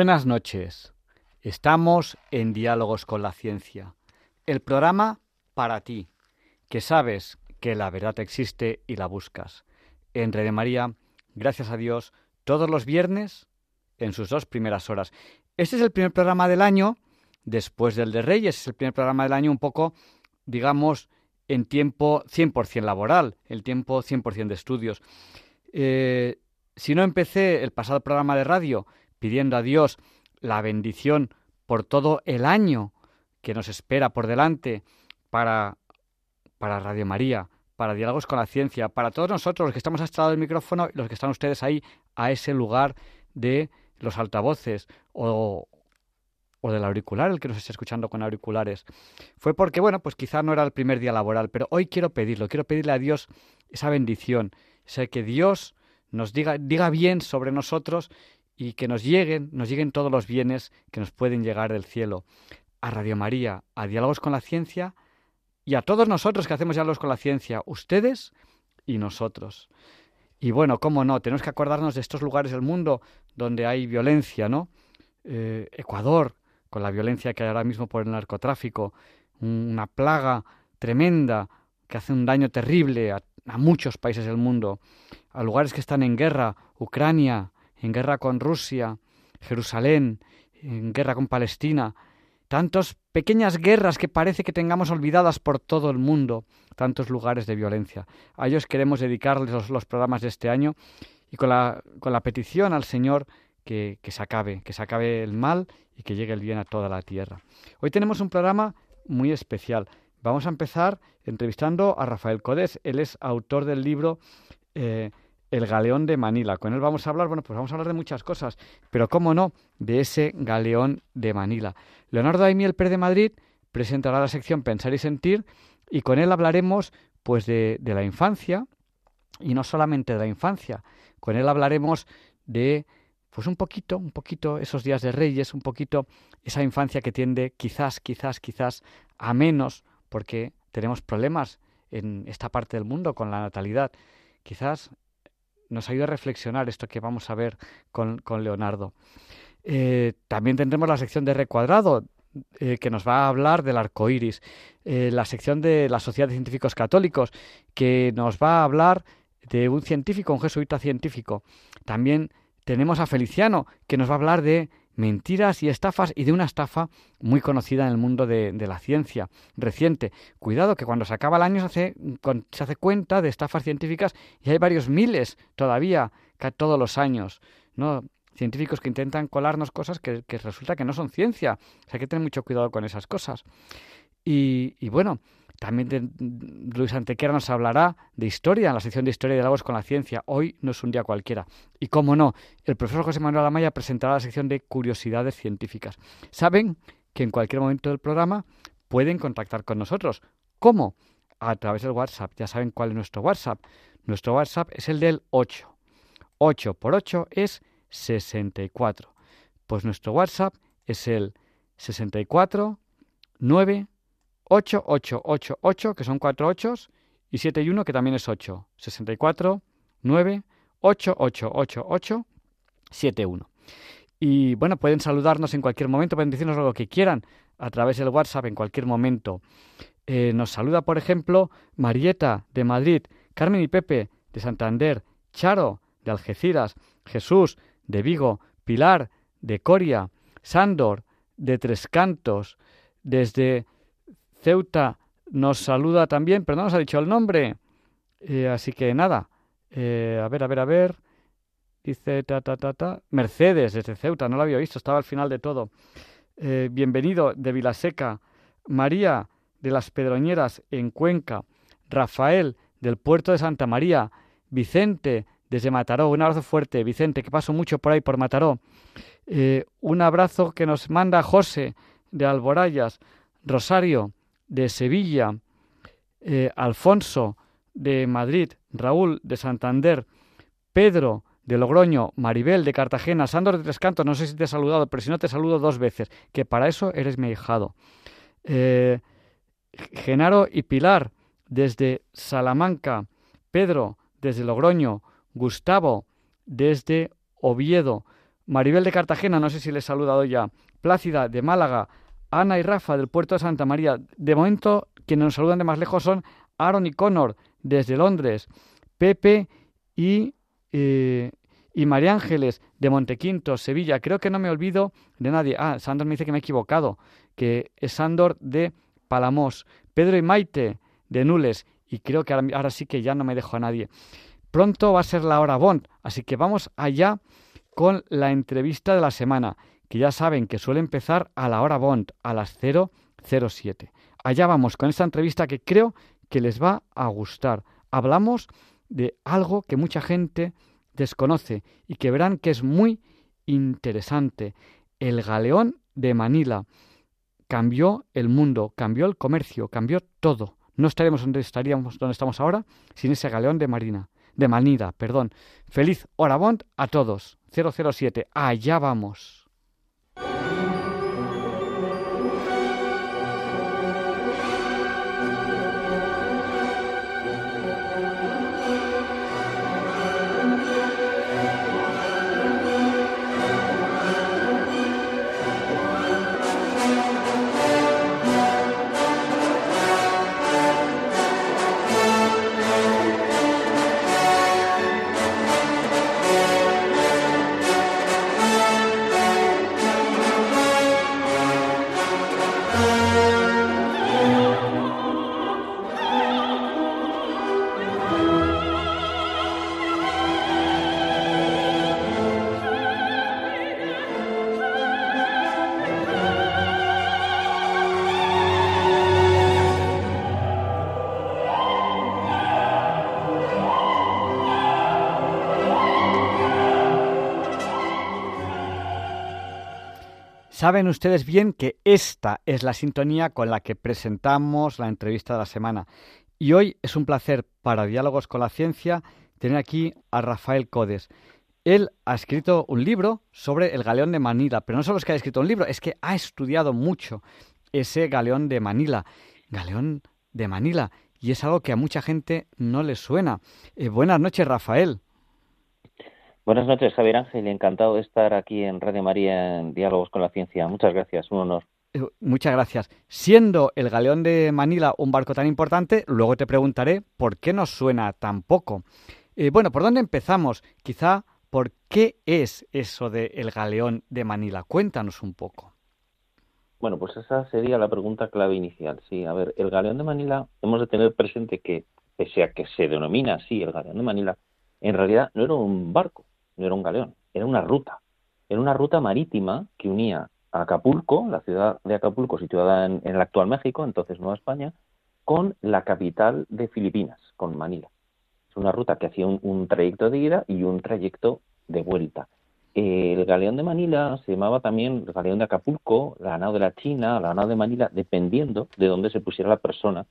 Buenas noches. Estamos en Diálogos con la Ciencia, el programa para ti, que sabes que la verdad existe y la buscas. En de María, gracias a Dios, todos los viernes en sus dos primeras horas. Este es el primer programa del año, después del de Reyes, es el primer programa del año un poco, digamos, en tiempo 100% laboral, el tiempo 100% de estudios. Eh, si no empecé el pasado programa de radio pidiendo a Dios la bendición por todo el año que nos espera por delante para, para Radio María, para Diálogos con la Ciencia, para todos nosotros los que estamos a este lado del micrófono y los que están ustedes ahí a ese lugar de los altavoces o, o del auricular, el que nos esté escuchando con auriculares. Fue porque, bueno, pues quizá no era el primer día laboral, pero hoy quiero pedirlo, quiero pedirle a Dios esa bendición, o que Dios nos diga, diga bien sobre nosotros y que nos lleguen, nos lleguen todos los bienes que nos pueden llegar del cielo. A Radio María, a Diálogos con la Ciencia y a todos nosotros que hacemos Diálogos con la Ciencia, ustedes y nosotros. Y bueno, cómo no, tenemos que acordarnos de estos lugares del mundo donde hay violencia, ¿no? Eh, Ecuador, con la violencia que hay ahora mismo por el narcotráfico, una plaga tremenda que hace un daño terrible a muchos países del mundo, a lugares que están en guerra, Ucrania, en guerra con Rusia, Jerusalén, en guerra con Palestina, tantas pequeñas guerras que parece que tengamos olvidadas por todo el mundo, tantos lugares de violencia. A ellos queremos dedicarles los, programas de este año y con la, con la petición al Señor que, que, se acabe, que se acabe el mal y que llegue el bien a toda la tierra. Hoy tenemos un programa muy especial. Vamos a empezar entrevistando a Rafael Codés. Él es autor del libro eh, el galeón de Manila. Con él vamos a hablar, bueno, pues vamos a hablar de muchas cosas, pero cómo no, de ese galeón de Manila. Leonardo Daimiel Pérez de Madrid presentará la sección Pensar y Sentir y con él hablaremos pues de, de la infancia y no solamente de la infancia, con él hablaremos de pues un poquito, un poquito esos días de reyes, un poquito esa infancia que tiende quizás, quizás, quizás a menos porque tenemos problemas en esta parte del mundo con la natalidad. Quizás nos ayuda a reflexionar esto que vamos a ver con, con Leonardo. Eh, también tendremos la sección de recuadrado, eh, que nos va a hablar del arco iris. Eh, la sección de la Sociedad de Científicos Católicos, que nos va a hablar de un científico, un jesuita científico. También tenemos a Feliciano, que nos va a hablar de mentiras y estafas y de una estafa muy conocida en el mundo de, la ciencia reciente. Cuidado que cuando se acaba el año se hace, se hace cuenta de estafas científicas y hay varios miles todavía todos los años. ¿no? científicos que intentan colarnos cosas que, resulta que no son ciencia. hay que tener mucho cuidado con esas cosas. Y, y bueno, también Luis Antequera nos hablará de historia en la sección de Historia de Lagos con la Ciencia. Hoy no es un día cualquiera. Y cómo no, el profesor José Manuel Amaya presentará la sección de Curiosidades Científicas. Saben que en cualquier momento del programa pueden contactar con nosotros. ¿Cómo? A través del WhatsApp. Ya saben cuál es nuestro WhatsApp. Nuestro WhatsApp es el del 8. 8 por 8 es 64. Pues nuestro WhatsApp es el 64 9 8888, que son cuatro ochos, y 7 y 1, que también es 8. 64, 9, 8, 8, 8, 8, 7, 1. Y bueno, pueden saludarnos en cualquier momento, pueden decirnos lo que quieran a través del WhatsApp en cualquier momento. Eh, nos saluda, por ejemplo, Marieta de Madrid, Carmen y Pepe de Santander, Charo de Algeciras, Jesús de Vigo, Pilar de Coria, Sándor de Tres Cantos, desde Ceuta nos saluda también, pero no nos ha dicho el nombre. Eh, así que nada. Eh, a ver, a ver, a ver. Dice ta, ta, ta, ta. Mercedes desde Ceuta, no lo había visto, estaba al final de todo. Eh, bienvenido de Vilaseca. María de las Pedroñeras en Cuenca. Rafael del puerto de Santa María. Vicente desde Mataró. Un abrazo fuerte, Vicente, que paso mucho por ahí por Mataró. Un abrazo que nos manda José de Alborayas, Rosario de Sevilla, eh, Alfonso de Madrid, Raúl de Santander, Pedro de Logroño, Maribel de Cartagena, Sandor de Tres Cantos, no sé si te he saludado, pero si no te saludo dos veces, que para eso eres mi hijado. Eh, Genaro y Pilar desde Salamanca, Pedro desde Logroño, Gustavo desde Oviedo, Maribel de Cartagena, no sé si le he saludado ya, Plácida de Málaga, Ana y Rafa del puerto de Santa María. De momento, quienes nos saludan de más lejos son Aaron y Connor desde Londres, Pepe y, eh, y María Ángeles de Montequinto, Sevilla. Creo que no me olvido de nadie. Ah, Sandor me dice que me he equivocado, que es Sandor de Palamos, Pedro y Maite de Nules. Y creo que ahora, sí que ya no me dejo a nadie. Pronto va a ser la hora Bond, así que vamos allá con la entrevista de la semana, que ya saben que suele empezar a la hora Bond, a las 007. Allá vamos con esta entrevista que creo que les va a gustar. Hablamos de algo que mucha gente desconoce y que verán que es muy interesante. El galeón de Manila cambió el mundo, cambió el comercio, cambió todo. No estaremos donde estaríamos donde estamos ahora sin ese galeón de Marina, de Manila, perdón. Feliz Orabond a todos. 007. Allá vamos. Saben ustedes bien que esta es la sintonía con la que presentamos la entrevista de la semana. Y hoy es un placer para Diálogos con la Ciencia tener aquí a Rafael Codes. Él ha escrito un libro sobre el galeón de Manila, pero no solo es que ha escrito un libro, es que ha estudiado mucho ese galeón de Manila. Galeón de Manila. Y es algo que a mucha gente no le suena. Eh, buenas noches, Rafael. Buenas noches, Javier Ángel. Encantado de estar aquí en Radio María en Diálogos con la Ciencia. Muchas gracias, un honor. Eh, muchas gracias. Siendo el galeón de Manila un barco tan importante, luego te preguntaré por qué nos suena tan poco. Eh, bueno, ¿por dónde empezamos? Quizá, ¿por qué es eso del el galeón de Manila? Cuéntanos un poco. Bueno, pues esa sería la pregunta clave inicial. Sí, a ver, el galeón de Manila, hemos de tener presente que, pese a que se denomina así el galeón de Manila, en realidad no era un barco, no era un galeón, era una ruta. Era una ruta marítima que unía a Acapulco, la ciudad de Acapulco situada en, el actual México, entonces Nueva España, con la capital de Filipinas, con Manila. Es una ruta que hacía un, trayecto de ida y un trayecto de vuelta. El galeón de Manila se llamaba también el galeón de Acapulco, la nao de la China, la nao de Manila, dependiendo de dónde se pusiera la persona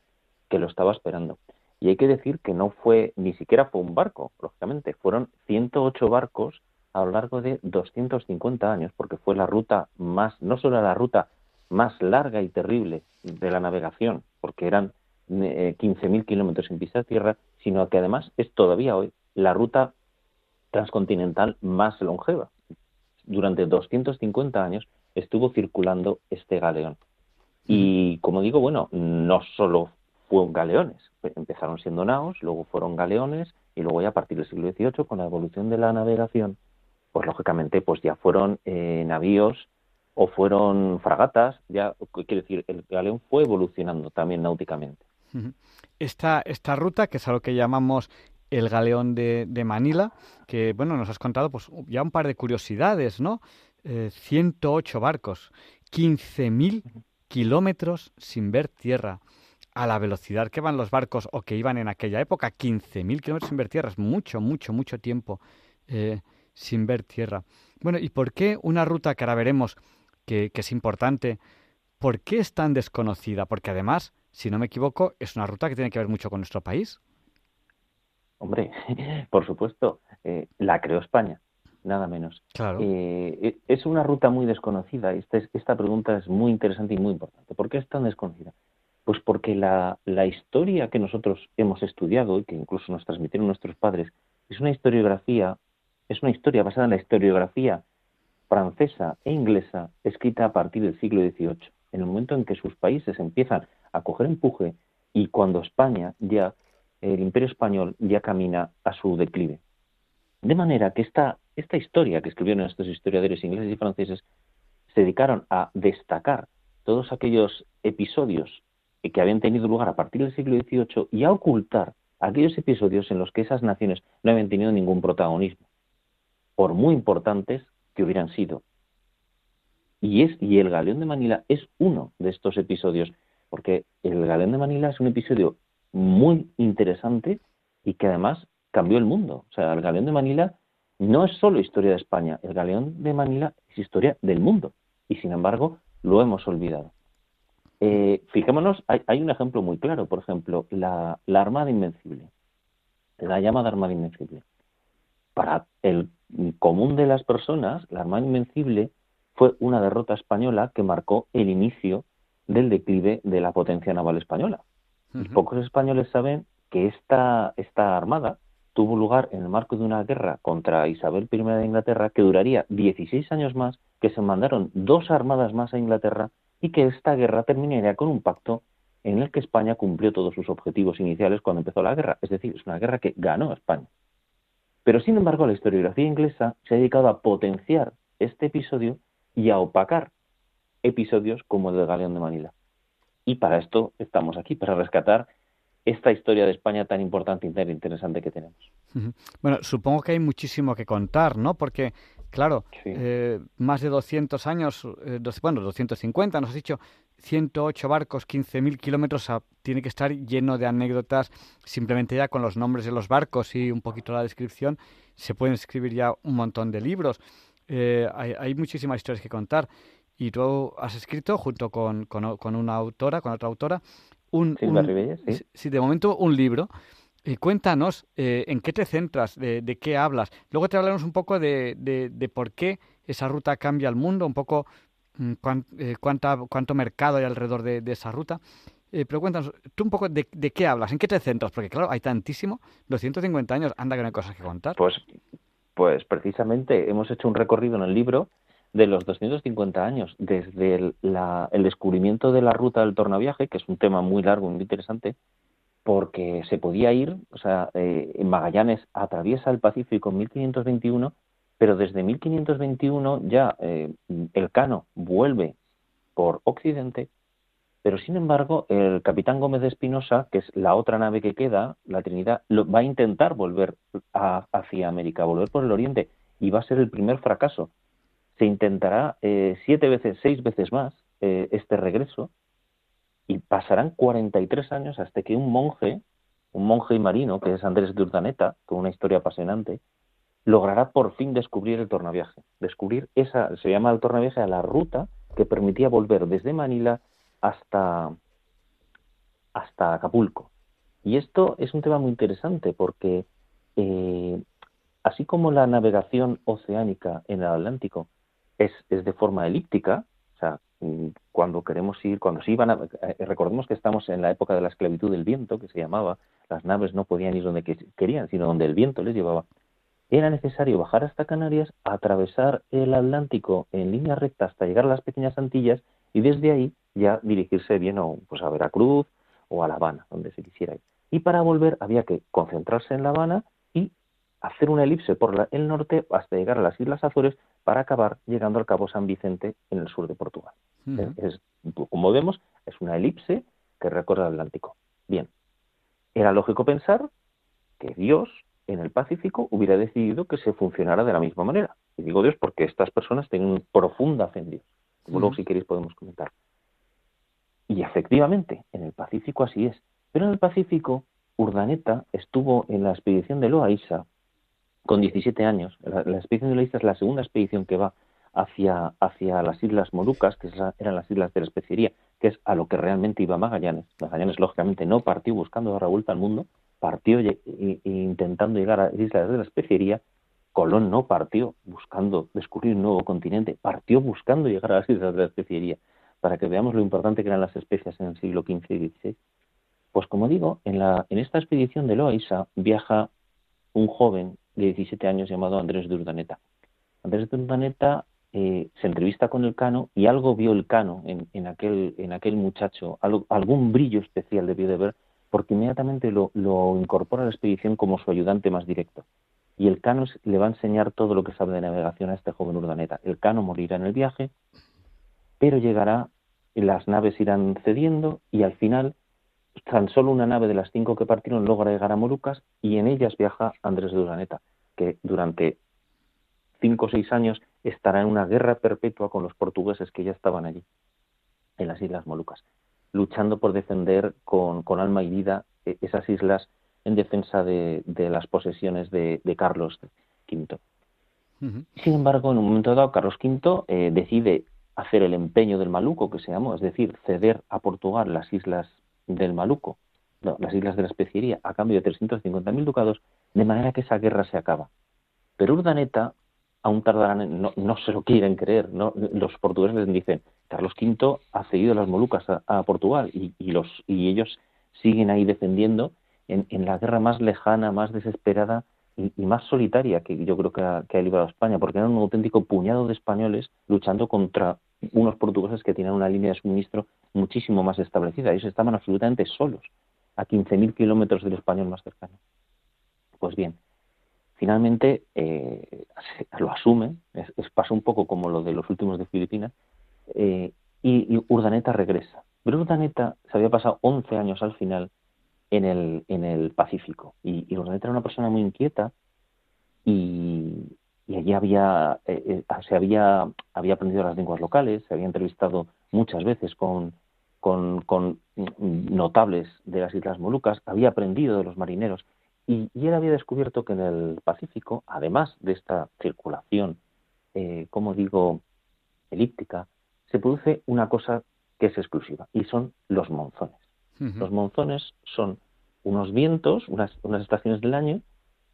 que lo estaba esperando. Y hay que decir que no fue, ni siquiera fue un barco, lógicamente, fueron 108 barcos a lo largo de 250 años, porque fue la ruta más, no solo la ruta más larga y terrible de la navegación, porque eran 15.000 eh, kilómetros en pista de tierra, sino que además es todavía hoy la ruta transcontinental más longeva. Durante 250 años estuvo circulando este galeón. Y como digo, bueno, no solo fueron galeones. Empezaron siendo naos, luego fueron galeones y luego ya a partir del siglo XVIII, con la evolución de la navegación, pues lógicamente pues ya fueron eh, navíos o fueron fragatas, ya quiere decir, el galeón fue evolucionando también náuticamente. Esta, esta ruta, que es a lo que llamamos el galeón de, Manila, que bueno, nos has contado pues ya un par de curiosidades, ¿no? 108 eh, barcos, 15.000 kilómetros sin ver tierra a la velocidad que van los barcos o que iban en aquella época, 15.000 kilómetros sin ver tierra, es mucho, mucho, mucho tiempo eh, sin ver tierra. Bueno, ¿y por qué una ruta que ahora veremos que, que es importante, por qué es tan desconocida? Porque además, si no me equivoco, es una ruta que tiene que ver mucho con nuestro país. Hombre, por supuesto, eh, la creó España, nada menos. Claro. Eh, es una ruta muy desconocida. Esta, esta pregunta es muy interesante y muy importante. ¿Por qué es tan desconocida? Pues porque la, la historia que nosotros hemos estudiado y que incluso nos transmitieron nuestros padres es una historiografía, es una historia basada en la historiografía francesa e inglesa escrita a partir del siglo XVIII, en el momento en que sus países empiezan a coger empuje y cuando España ya el imperio español ya camina a su declive. De manera que esta, esta historia que escribieron estos historiadores ingleses y franceses se dedicaron a destacar todos aquellos episodios que habían tenido lugar a partir del siglo XVIII y a ocultar aquellos episodios en los que esas naciones no habían tenido ningún protagonismo, por muy importantes que hubieran sido. Y, es, y el Galeón de Manila es uno de estos episodios, porque el Galeón de Manila es un episodio muy interesante y que además cambió el mundo. O sea, el galeón de Manila no es solo historia de España, el galeón de Manila es historia del mundo y sin embargo lo hemos olvidado. Eh, fijémonos, hay, un ejemplo muy claro, por ejemplo, la, la Armada Invencible, la llamada Armada Invencible. Para el común de las personas, la Armada Invencible fue una derrota española que marcó el inicio del declive de la potencia naval española. Pocos españoles saben que esta, esta armada tuvo lugar en el marco de una guerra contra Isabel I de Inglaterra que duraría 16 años más, que se mandaron dos armadas más a Inglaterra y que esta guerra terminaría con un pacto en el que España cumplió todos sus objetivos iniciales cuando empezó la guerra. Es decir, es una guerra que ganó España. Pero sin embargo, la historiografía inglesa se ha dedicado a potenciar este episodio y a opacar episodios como el del Galeón de Manila. Y para esto estamos aquí, para rescatar esta historia de España tan importante y tan interesante que tenemos. Bueno, supongo que hay muchísimo que contar, ¿no? Porque, claro, eh, más de 200 años, eh, bueno, 250, nos has dicho, 108 barcos, 15.000 kilómetros, tiene que estar lleno de anécdotas, simplemente ya con los nombres de los barcos y un poquito la descripción, se pueden escribir ya un montón de libros. Eh, hay, hay, muchísimas historias que contar y tú has escrito junto con, con, una autora, con otra autora, un, sí. de momento un libro. Y cuéntanos eh, en qué te centras, de, de, qué hablas. Luego te hablaremos un poco de, de, por qué esa ruta cambia el mundo, un poco mm, eh, cuánta, cuánto mercado hay alrededor de, esa ruta. Eh, pero cuéntanos, tú un poco de, qué hablas, en qué te centras, porque claro, hay tantísimo, 250 años, anda que no hay cosas que contar. Pues, pues precisamente hemos hecho un recorrido en el libro de los 250 años, desde el, descubrimiento de la ruta del tornaviaje, que es un tema muy largo muy interesante, porque se podía ir, o sea, eh, Magallanes atraviesa el Pacífico en 1521, pero desde 1521 ya eh, el Cano vuelve por Occidente, pero sin embargo el capitán Gómez de Espinosa, que es la otra nave que queda, la Trinidad, va a intentar volver hacia América, volver por el Oriente, y va a ser el primer fracaso. Se intentará eh, siete veces, seis veces más eh, este regreso y pasarán 43 años hasta que un monje, un monje y marino, que es Andrés de Urdaneta, con una historia apasionante, logrará por fin descubrir el tornaviaje. Descubrir esa, se llama el tornaviaje a la ruta que permitía volver desde Manila hasta, hasta Acapulco. Y esto es un tema muy interesante porque eh, así como la navegación oceánica en el Atlántico es, es de forma elíptica, cuando queremos ir, cuando se iban a, eh, recordemos que estamos en la época de la esclavitud del viento, que se llamaba, las naves no podían ir donde querían, sino donde el viento les llevaba. Era necesario bajar hasta Canarias, atravesar el Atlántico en línea recta hasta llegar a las pequeñas Antillas y desde ahí ya dirigirse bien a, pues a Veracruz o a La Habana, donde se quisiera ir. Y para volver había que concentrarse en La Habana y hacer una elipse por el norte hasta llegar a las Islas Azores para acabar llegando al Cabo San Vicente en el sur de Portugal. es, como vemos, es una elipse que recorre el Atlántico. Bien, era lógico pensar que Dios en el Pacífico hubiera decidido que se funcionara de la misma manera. Y digo Dios porque estas personas tienen profunda fe en Dios, como luego si queréis podemos comentar. Y Y efectivamente, en el Pacífico así es. Pero en el Pacífico, Urdaneta estuvo en la expedición de Loaiza con 17 años. La, expedición de Loaiza es la segunda expedición que va hacia, hacia las Islas Molucas, que eran las Islas de la Especiería, que es a lo que realmente iba Magallanes. Magallanes, lógicamente, no partió buscando dar la vuelta al mundo, partió intentando llegar a las Islas de la Especiería. Colón no partió buscando descubrir un nuevo continente, partió buscando llegar a las Islas de la Especiería, para que veamos lo importante que eran las especias en el siglo XV y XVI. Pues como digo, en, la, en esta expedición de Loaiza viaja un joven de 17 años llamado Andrés de Urdaneta. Andrés de Urdaneta eh, se entrevista con el Cano y algo vio el Cano en, aquel, en aquel muchacho, algún brillo especial debió de ver, porque inmediatamente lo, incorpora a la expedición como su ayudante más directo. Y el Cano le va a enseñar todo lo que sabe de navegación a este joven urdaneta. El Cano morirá en el viaje, pero llegará, las naves irán cediendo y al final tan solo una nave de las cinco que partieron logra llegar a Molucas y en ellas viaja Andrés de Urdaneta, que durante cinco o seis años estará en una guerra perpetua con los portugueses que ya estaban allí, en las Islas Molucas, luchando por defender con, alma y vida eh, esas islas en defensa de, las posesiones de, Carlos V. Sin embargo, en un momento dado, Carlos V eh, decide hacer el empeño del Maluco, que se llamó, es decir, ceder a Portugal las islas del Maluco, las islas de la especiería, a cambio de 350.000 ducados, de manera que esa guerra se acaba. Pero Urdaneta aún tardarán, no, no se lo quieren creer, ¿no? Los portugueses dicen, Carlos V ha cedido las Molucas a, Portugal y, los, y ellos siguen ahí defendiendo en, la guerra más lejana, más desesperada y, más solitaria que yo creo que ha, que ha librado España, porque eran un auténtico puñado de españoles luchando contra unos portugueses que tenían una línea de suministro muchísimo más establecida. Ellos estaban absolutamente solos, a 15.000 kilómetros del español más cercano. Pues bien, finalmente eh, lo asume, es, pasa un poco como lo de los últimos de Filipinas, eh, y, Urdaneta regresa. Pero Urdaneta se había pasado 11 años al final en el, en el Pacífico, y, Urdaneta era una persona muy inquieta, y, allí había, eh, se había, había aprendido las lenguas locales, se había entrevistado muchas veces con, con, con notables de las Islas Molucas, había aprendido de los marineros, y, él había descubierto que en el Pacífico, además de esta circulación, eh, como digo, elíptica, se produce una cosa que es exclusiva, y son los monzones. Los monzones son unos vientos, unas, estaciones del año,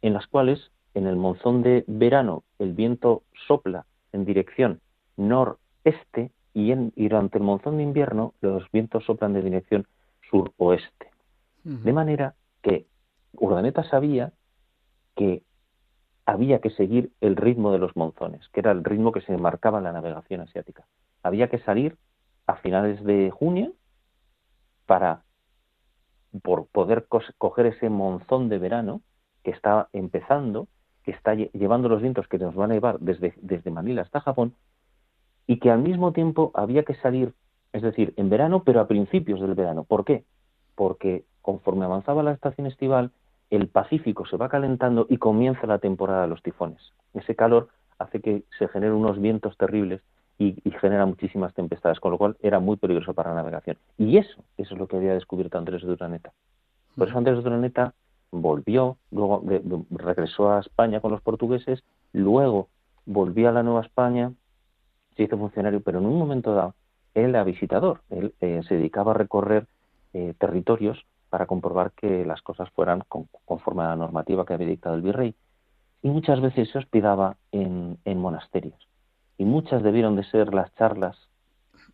en las cuales en el monzón de verano el viento sopla en dirección noreste y, en, y durante el monzón de invierno los vientos soplan de dirección suroeste. De manera que Urdaneta sabía que había que seguir el ritmo de los monzones, que era el ritmo que se marcaba en la navegación asiática. Había que salir a finales de junio para por poder coger ese monzón de verano que está empezando, que está llevando los vientos que nos van a llevar desde, desde Manila hasta Japón, y que al mismo tiempo había que salir, es decir, en verano, pero a principios del verano. ¿Por qué? Porque conforme avanzaba la estación estival, el Pacífico se va calentando y comienza la temporada de los tifones. Ese calor hace que se generen unos vientos terribles y, genera muchísimas tempestades, con lo cual era muy peligroso para la navegación. Y eso, eso es lo que había descubierto Andrés de. Por eso Andrés de Urdaneta volvió, luego regresó a España con los portugueses, luego volvió a la Nueva España, se hizo funcionario, pero en un momento dado él era visitador, él eh, se dedicaba a recorrer eh, territorios para comprobar que las cosas fueran conforme a la normativa que había dictado el virrey. Y muchas veces se hospedaba en, monasterios. Y muchas debieron de ser las charlas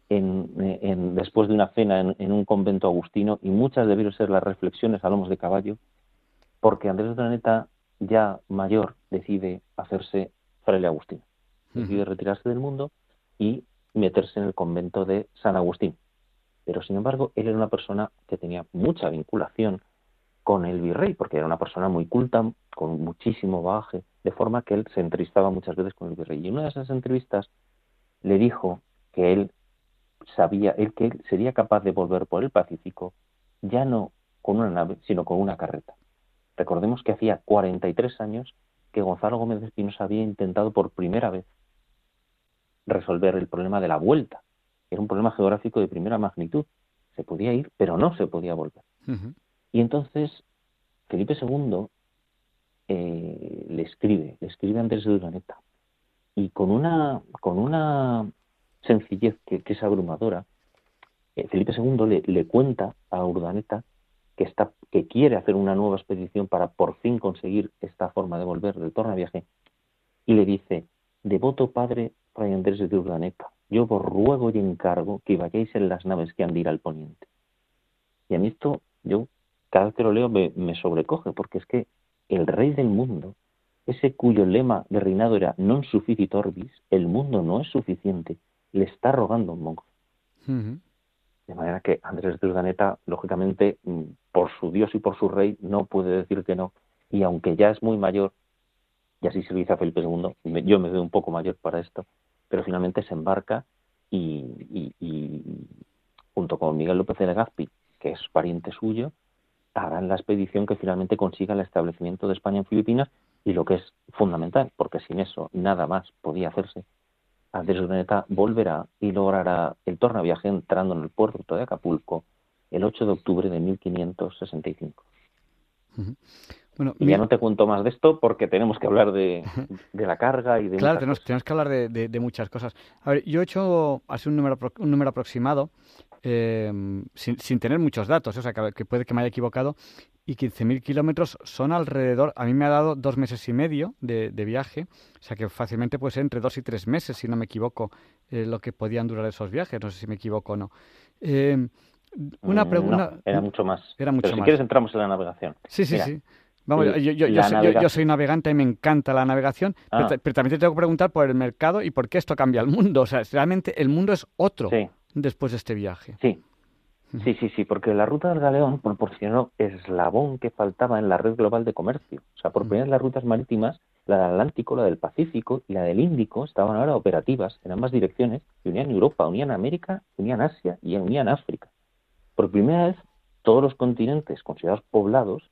en, después de una cena en, un convento agustino y muchas debieron ser las reflexiones a lomos de caballo, porque Andrés de Planeta, ya mayor, decide hacerse fraile agustino. Decide retirarse del mundo y meterse en el convento de San Agustín, pero sin embargo él era una persona que tenía mucha vinculación con el virrey, porque era una persona muy culta, con muchísimo bagaje, de forma que él se entrevistaba muchas veces con el virrey. Y en una de esas entrevistas le dijo que él sabía, él que él sería capaz de volver por el Pacífico, ya no con una nave, sino con una carreta. Recordemos que hacía 43 años que Gonzalo Gómez de Espinosa había intentado por primera vez resolver el problema de la vuelta era un problema geográfico de primera magnitud. se podía ir, pero no se podía volver. Y entonces Felipe II eh, le escribe, le escribe a Andrés de Urdaneta, y con una, con una sencillez que, es abrumadora, eh, Felipe II le, le, cuenta a Urdaneta que, está, que quiere hacer una nueva expedición para por fin conseguir esta forma de volver del tornaviaje, y le dice, devoto padre Fray Andrés de Urdaneta, yo os ruego y encargo que vayáis en las naves que han de ir al poniente. Y a mí esto, yo cada vez que lo leo me, me sobrecoge, porque es que el rey del mundo, ese cuyo lema de reinado era non sufficit orbis, el mundo no es suficiente, le está rogando un monje. De manera que Andrés de Urdaneta, lógicamente, mm, por su Dios y por su rey, no puede decir que no. Y aunque ya es muy mayor, y así se lo dice a Felipe II, yo me veo un poco mayor para esto, pero finalmente se embarca y, junto con Miguel López de Legazpi, que es pariente suyo, harán la expedición que finalmente consiga el establecimiento de España en Filipinas y lo que es fundamental, porque sin eso nada más podía hacerse, Andrés Urdaneta volverá y logrará el tornaviaje entrando en el puerto de Acapulco el 8 de octubre de 1565. Bueno, y ya no te cuento más de esto porque tenemos que hablar de, la carga y de... Claro, tenemos, tenemos, que hablar de, muchas cosas. A ver, yo he hecho así un número, un número aproximado, eh, sin, tener muchos datos, o sea, que, puede que me haya equivocado, y 15.000 kilómetros son alrededor, a mí me ha dado dos meses y medio de, viaje, o sea que fácilmente puede ser entre dos y tres meses, si no me equivoco, eh, lo que podían durar esos viajes, no sé si me equivoco o no. Eh, una mm, pregunta... era mucho más. Era mucho Pero si quieres entramos en la navegación. Sí, sí, sí. Vamos, yo, yo, yo, soy, yo, soy, navegante y me encanta la navegación, pero, ah. también te tengo que preguntar por el mercado y por qué esto cambia el mundo. O sea, realmente el mundo es otro después de este viaje. Sí, Sí, sí, sí, porque la ruta del galeón proporcionó eslabón que faltaba en la red global de comercio. O sea, por primera vez las rutas marítimas, la del Atlántico, la del Pacífico y la del Índico, estaban ahora operativas en ambas direcciones y unían Europa, unían América, unían Asia y unían África. Por primera vez, todos los continentes considerados poblados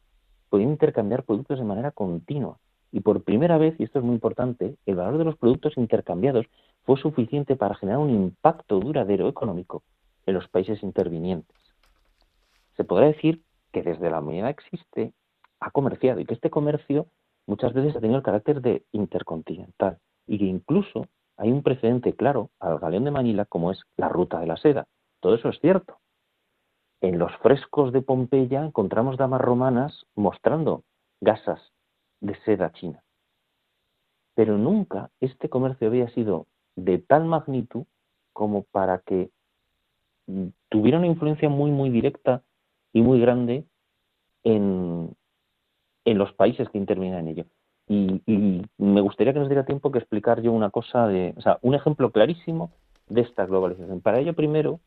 podían intercambiar productos de manera continua. Y por primera vez, y esto es muy importante, el valor de los productos intercambiados fue suficiente para generar un impacto duradero económico en los países intervinientes. Se podrá decir que desde la humanidad existe, ha comerciado y que este comercio muchas veces ha tenido el carácter de intercontinental y que incluso hay un precedente claro al galeón de Manila como es la ruta de la seda. Todo eso es cierto. En los frescos de Pompeya encontramos damas romanas mostrando gasas de seda china. Pero nunca este comercio había sido de tal magnitud como para que tuviera una influencia muy, muy directa y muy grande en, en los países que intervienen en ello. Y, me gustaría que nos diera tiempo que explicar yo una cosa de, o sea, un ejemplo clarísimo de esta globalización. Para ello, primero,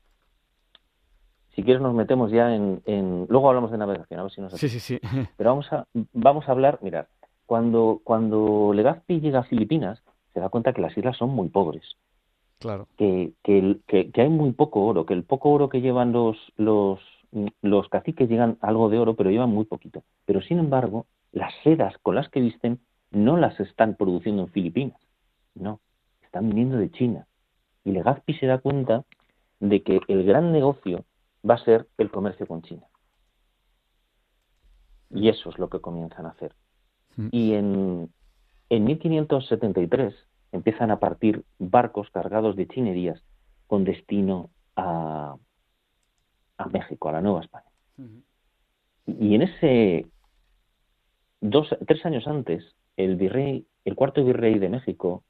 si quieres nos metemos ya en, en, luego hablamos de navegación, a ver si nos Sí, sí, sí. Pero vamos a vamos a hablar, mirad, cuando cuando Legazpi llega a Filipinas, se da cuenta que las islas son muy pobres. Que, que, hay muy poco oro, que el poco oro que llevan los, los, los caciques llegan algo de oro, pero llevan muy poquito. Pero sin embargo, las sedas con las que visten no las están produciendo en Filipinas, no, están viniendo de China. Y Legazpi se da cuenta de que el gran negocio va a ser el comercio con China. Y eso es lo que comienzan a hacer. Mm. Y en, en 1573 empiezan a partir barcos cargados de chinerías con destino a, a México, a la Nueva España. Y en ese dos, tres años antes, el virrey, el cuarto virrey de México,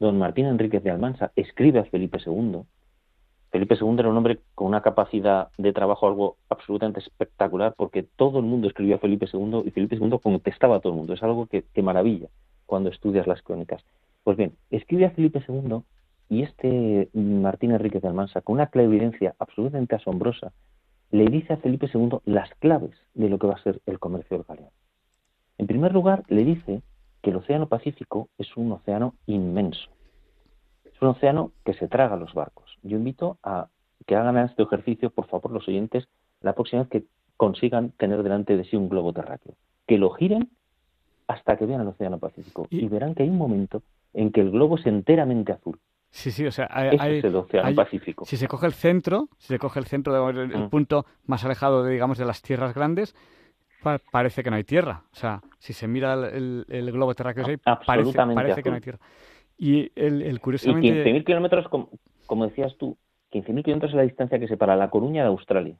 don Martín Enríquez de Almansa, escribe a Felipe II. Felipe II era un hombre con una capacidad de trabajo algo absolutamente espectacular, porque todo el mundo escribió a Felipe II y Felipe II contestaba a todo el mundo. Es algo que, que maravilla cuando estudias las crónicas. Pues bien, escribe a Felipe II y este Martín Enrique de Almansa, con una clarividencia absolutamente asombrosa, le dice a Felipe II las claves de lo que va a ser el comercio del galeón. En primer lugar, le dice que el Océano Pacífico es un océano inmenso. Un océano que se traga los barcos. Yo invito a que hagan este ejercicio, por favor, los oyentes, la próxima vez que consigan tener delante de sí un globo terráqueo. Que lo giren hasta que vean el Océano Pacífico y verán que hay un momento en que el globo es enteramente azul. Sí, sí, o sea, hay, es el Océano Pacífico. Si se coge el centro, si se coge el centro, el, mm. punto más alejado, de, digamos, de las tierras grandes, parece que no hay tierra. O sea, si se mira el, globo terráqueo, parece, parece que no hay tierra. Y el, curiosamente... Y 15.000 kilómetros, como, como, decías tú, 15.000 kilómetros es la distancia que separa La Coruña de Australia,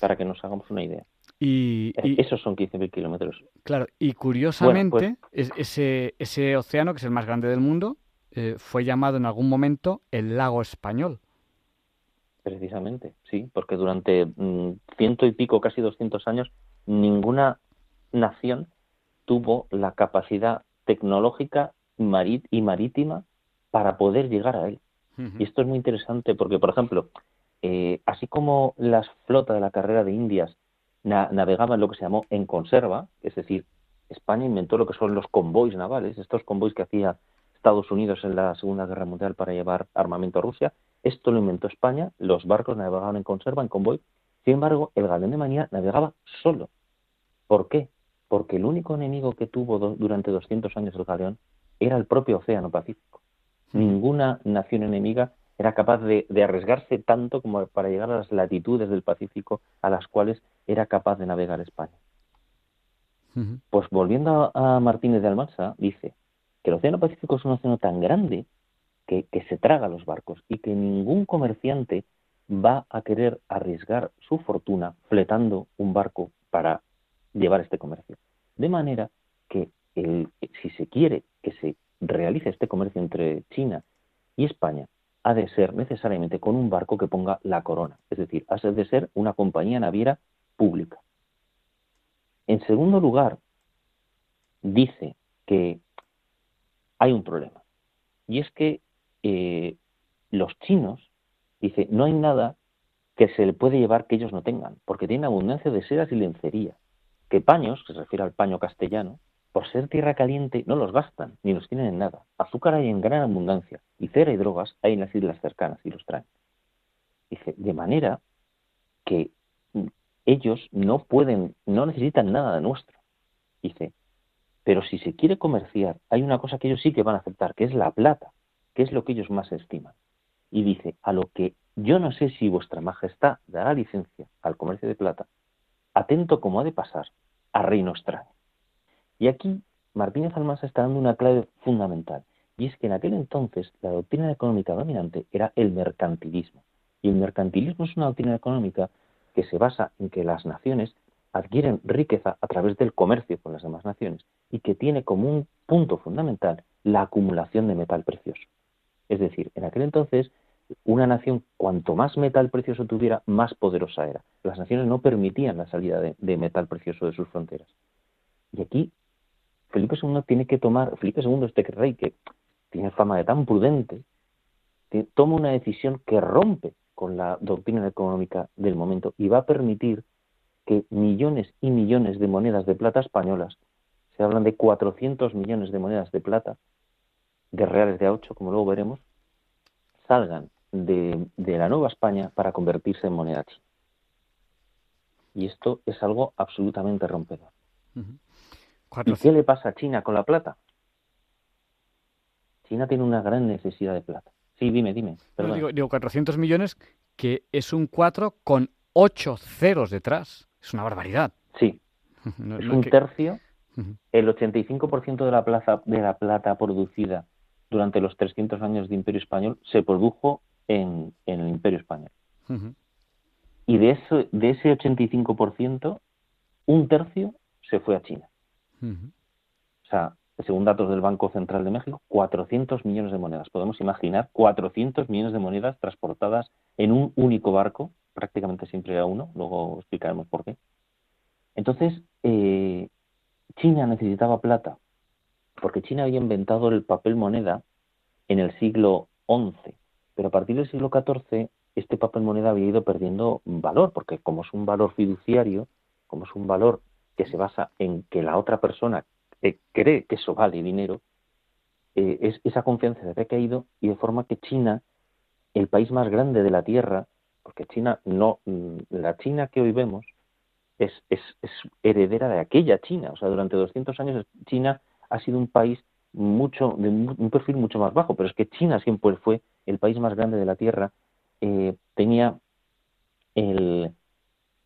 para que nos hagamos una idea. Y, eh, Esos son 15.000 kilómetros. Claro, y curiosamente, pues ese, ese océano, que es el más grande del mundo, eh, fue llamado en algún momento el lago español. Precisamente, sí, porque durante mm, ciento y pico, casi 200 años, ninguna nación tuvo la capacidad tecnológica y marítima para poder llegar a él. Y esto es muy interesante porque, por ejemplo, eh, así como las flotas de la carrera de Indias navegaban lo que se llamó en conserva, es decir, España inventó lo que son los convoys navales, estos convoys que hacía Estados Unidos en la Segunda Guerra Mundial para llevar armamento a Rusia. Esto lo inventó España, los barcos navegaban en conserva, en convoy. Sin embargo, el galeón de Manía navegaba solo. ¿Por qué? Porque el único enemigo que tuvo durante 200 años el galeón era el propio Océano Pacífico. Ninguna nación enemiga era capaz de, arriesgarse tanto como para llegar a las latitudes del Pacífico a las cuales era capaz de navegar España. Pues volviendo a Martínez de Almansa, dice que el Océano Pacífico es un océano tan grande que, que se traga los barcos y que ningún comerciante va a querer arriesgar su fortuna fletando un barco para llevar este comercio. De manera que el, si se quiere que se realice este comercio entre China y España, ha de ser necesariamente con un barco que ponga la corona, es decir, ha de ser una compañía naviera pública. En segundo lugar, dice que hay un problema, y es que eh, los chinos, dice, no hay nada que se le puede llevar que ellos no tengan, porque tienen abundancia de sedas y lencería, que paños, que se refiere al paño castellano, por ser tierra caliente, no los gastan, ni los tienen en nada. Azúcar hay en gran abundancia, y cera y drogas hay en las islas cercanas, y los traen. Dice, de manera que ellos no pueden, no necesitan nada de nuestro. Dice, pero si se quiere comerciar, hay una cosa que ellos sí que van a aceptar, que es la plata, que es lo que ellos más estiman. Y dice, a lo que yo no sé si vuestra majestad dará licencia al comercio de plata, atento como ha de pasar a reino extraño. Y aquí Martínez Almansa está dando una clave fundamental, y es que en aquel entonces la doctrina económica dominante era el mercantilismo. Y el mercantilismo es una doctrina económica que se basa en que las naciones adquieren riqueza a través del comercio con las demás naciones y que tiene como un punto fundamental la acumulación de metal precioso. Es decir, en aquel entonces una nación cuanto más metal precioso tuviera, más poderosa era. Las naciones no permitían la salida de, de metal precioso de sus fronteras. Y aquí Felipe II tiene que tomar, Felipe II, este rey que tiene fama de tan prudente, toma una decisión que rompe con la doctrina económica del momento y va a permitir que millones y millones de monedas de plata españolas, se hablan de 400 millones de monedas de plata, de reales de A8, como luego veremos, salgan de, la Nueva España para convertirse en moneda china. Y esto es algo absolutamente rompedor. ¿Y qué le pasa a China con la plata? China tiene una gran necesidad de plata. Sí, dime, dime. digo, 400 millones, que es un 4 con 8 ceros detrás. Es una barbaridad. Sí. es un tercio. El 85% de la, plaza, de la plata producida durante los 300 años de Imperio Español se produjo en, el Imperio Español. Y de, eso, de ese 85%, un tercio se fue a China. O sea, según datos del Banco Central de México, 400 millones de monedas. Podemos imaginar 400 millones de monedas transportadas en un único barco, prácticamente siempre a uno, luego explicaremos por qué. Entonces, eh, China necesitaba plata, porque China había inventado el papel moneda en el siglo XI, pero a partir del siglo XIV este papel moneda había ido perdiendo valor, porque como es un valor fiduciario, como es un valor que se basa en que la otra persona eh, cree que eso vale dinero, eh, es, esa confianza se había caído y de forma que China, el país más grande de la Tierra, porque China no, mm, la China que hoy vemos es, es, es heredera de aquella China, o sea, durante 200 años China ha sido un país mucho, de un perfil mucho más bajo, pero es que China siempre fue el país más grande de la Tierra, eh, tenía el,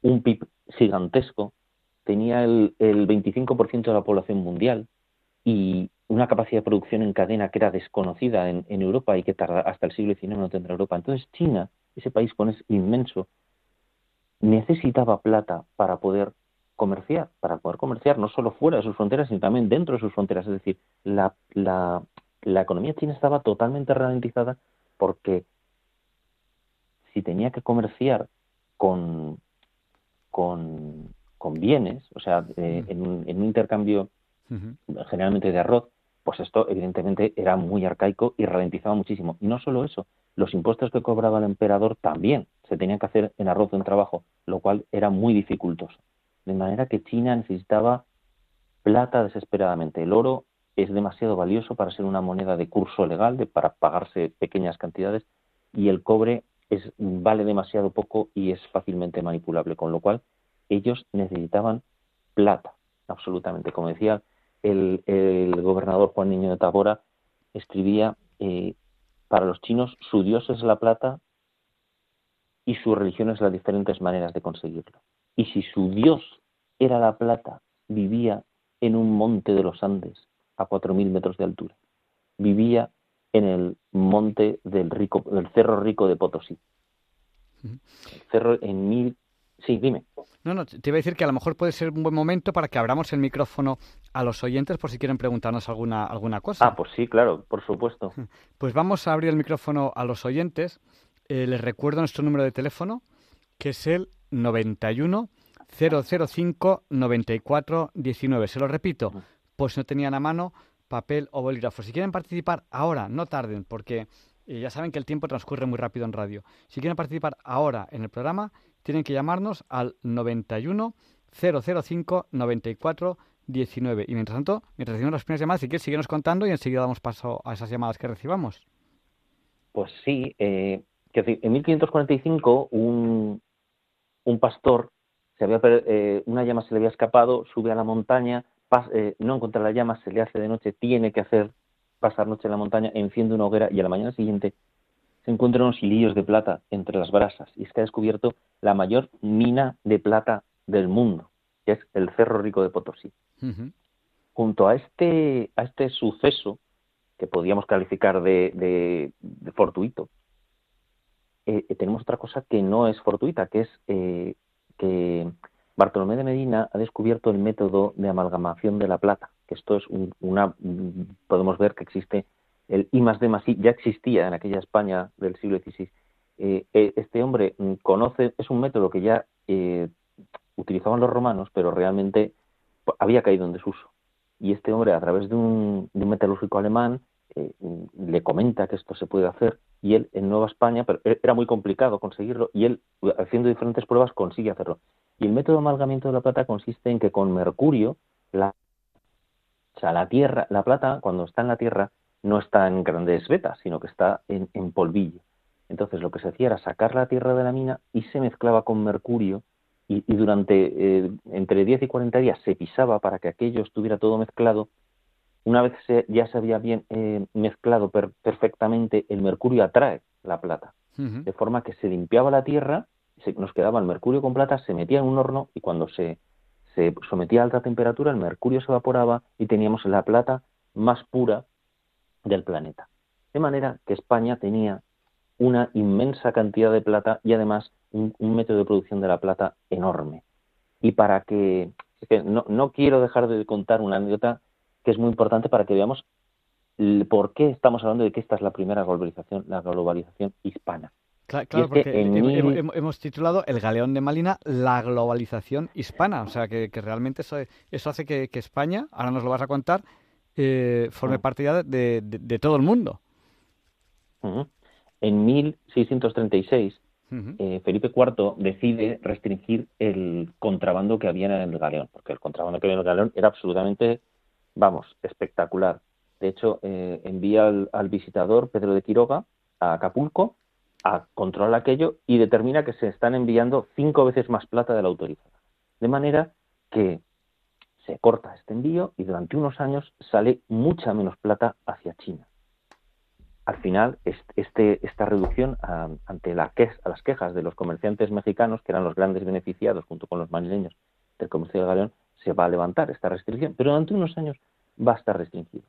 un PIB gigantesco, tenía el, el 25% de la población mundial y una capacidad de producción en cadena que era desconocida en, Europa y que tarda, hasta el siglo XIX no tendrá Europa. Entonces China, ese país con es inmenso, necesitaba plata para poder comerciar, para poder comerciar no solo fuera de sus fronteras, sino también dentro de sus fronteras. Es decir, la, la, la economía china estaba totalmente ralentizada porque si tenía que comerciar con, con, con bienes, o sea, eh, en, un, en, un, intercambio generalmente de arroz, pues esto evidentemente era muy arcaico y ralentizaba muchísimo. Y no solo eso, los impuestos que cobraba el emperador también se tenían que hacer en arroz en trabajo, lo cual era muy dificultoso. De manera que China necesitaba plata desesperadamente. El oro es demasiado valioso para ser una moneda de curso legal, de, para pagarse pequeñas cantidades, y el cobre es, vale demasiado poco y es fácilmente manipulable, con lo cual ellos necesitaban plata, absolutamente. Como decía el, gobernador Juan Niño de Tabora, escribía, eh, para los chinos su dios es la plata y su religión es las diferentes maneras de conseguirlo. Y si su Dios era la plata, vivía en un monte de los Andes a 4.000 metros de altura. Vivía en el monte del, rico, del Cerro Rico de Potosí. El cerro en mil... Sí, dime. No, no, te iba a decir que a lo mejor puede ser un buen momento para que abramos el micrófono a los oyentes por si quieren preguntarnos alguna, alguna cosa. Ah, pues sí, claro, por supuesto. Pues vamos a abrir el micrófono a los oyentes. Eh, les recuerdo nuestro número de teléfono, que es el 91 005 94 19. Se lo repito, pues no tenían a mano papel o bolígrafo. Si quieren participar ahora, no tarden, porque eh, ya saben que el tiempo transcurre muy rápido en radio. Si quieren participar ahora en el programa, tienen que llamarnos al 91 005 94 19. Y mientras tanto, mientras recibimos las primeras llamadas, si quieres, síguenos contando y enseguida damos paso a esas llamadas que recibamos. Pues sí, eh, en 1545 un, un pastor, se había, eh, una llama se le había escapado, sube a la montaña, eh, no encuentra la llama, se le hace de noche, tiene que hacer pasar noche en la montaña, enciende una hoguera y a la mañana siguiente se encuentran unos hilillos de plata entre las brasas y es que ha descubierto la mayor mina de plata del mundo, que es el Cerro Rico de Potosí. Junto a este, a este suceso, que podríamos calificar de fortuito, eh, tenemos otra cosa que no es fortuita, que es eh, que Bartolomé de Medina ha descubierto el método de amalgamación de la plata, que esto es una, podemos ver que existe el I más D más I, ya existía en aquella España del siglo XVI. Eh, este hombre conoce, es un método que ya utilizaban los romanos, pero realmente había caído en desuso. Y este hombre, a través de un, de un metalúrgico alemán, le comenta que esto se puede hacer y él en Nueva España, pero e-, era muy complicado conseguirlo, y él, haciendo diferentes pruebas, consigue hacerlo. Y el método de amalgamiento de la plata consiste en que con mercurio, la, o sea, la tierra, la plata, cuando está en la tierra, no está en grandes vetas, sino que está en, polvillo. Entonces lo que se hacía era sacar la tierra de la mina y se mezclaba con mercurio y, durante eh, entre 10 y 40 días se pisaba para que aquello estuviera todo mezclado una vez ya se había bien eh, mezclado perfectamente, el mercurio atrae la plata. De forma que se limpiaba la tierra, se, nos quedaba el mercurio con plata, se metía en un horno y cuando se, se sometía a alta temperatura, el mercurio se evaporaba y teníamos la plata más pura del planeta. De manera que España tenía una inmensa cantidad de plata y además un, método de producción de la plata enorme. Y para que, que no, no, quiero dejar de contar una anécdota que es muy importante para que veamos por qué estamos hablando de que esta es la primera globalización, la globalización hispana. Claro, porque hemos, titulado El Galeón de Malina, la globalización hispana. O sea, que, realmente eso, eso hace que, España, ahora nos lo vas a contar, eh, forme mm. parte ya de, todo el mundo. En 1636, eh, Felipe IV decide restringir el contrabando que había en el galeón, porque el contrabando que había en el galeón era absolutamente vamos, espectacular. De hecho, eh, envía al, visitador Pedro de Quiroga a Acapulco a controlar aquello y determina que se están enviando cinco veces más plata de la autorizada. De manera que se corta este envío y durante unos años sale mucha menos plata hacia China. Al final, este, esta reducción ante la a las quejas de los comerciantes mexicanos, que eran los grandes beneficiados junto con los manileños del comercio del galeón, se va a levantar esta restricción, pero durante unos años va a estar restringido.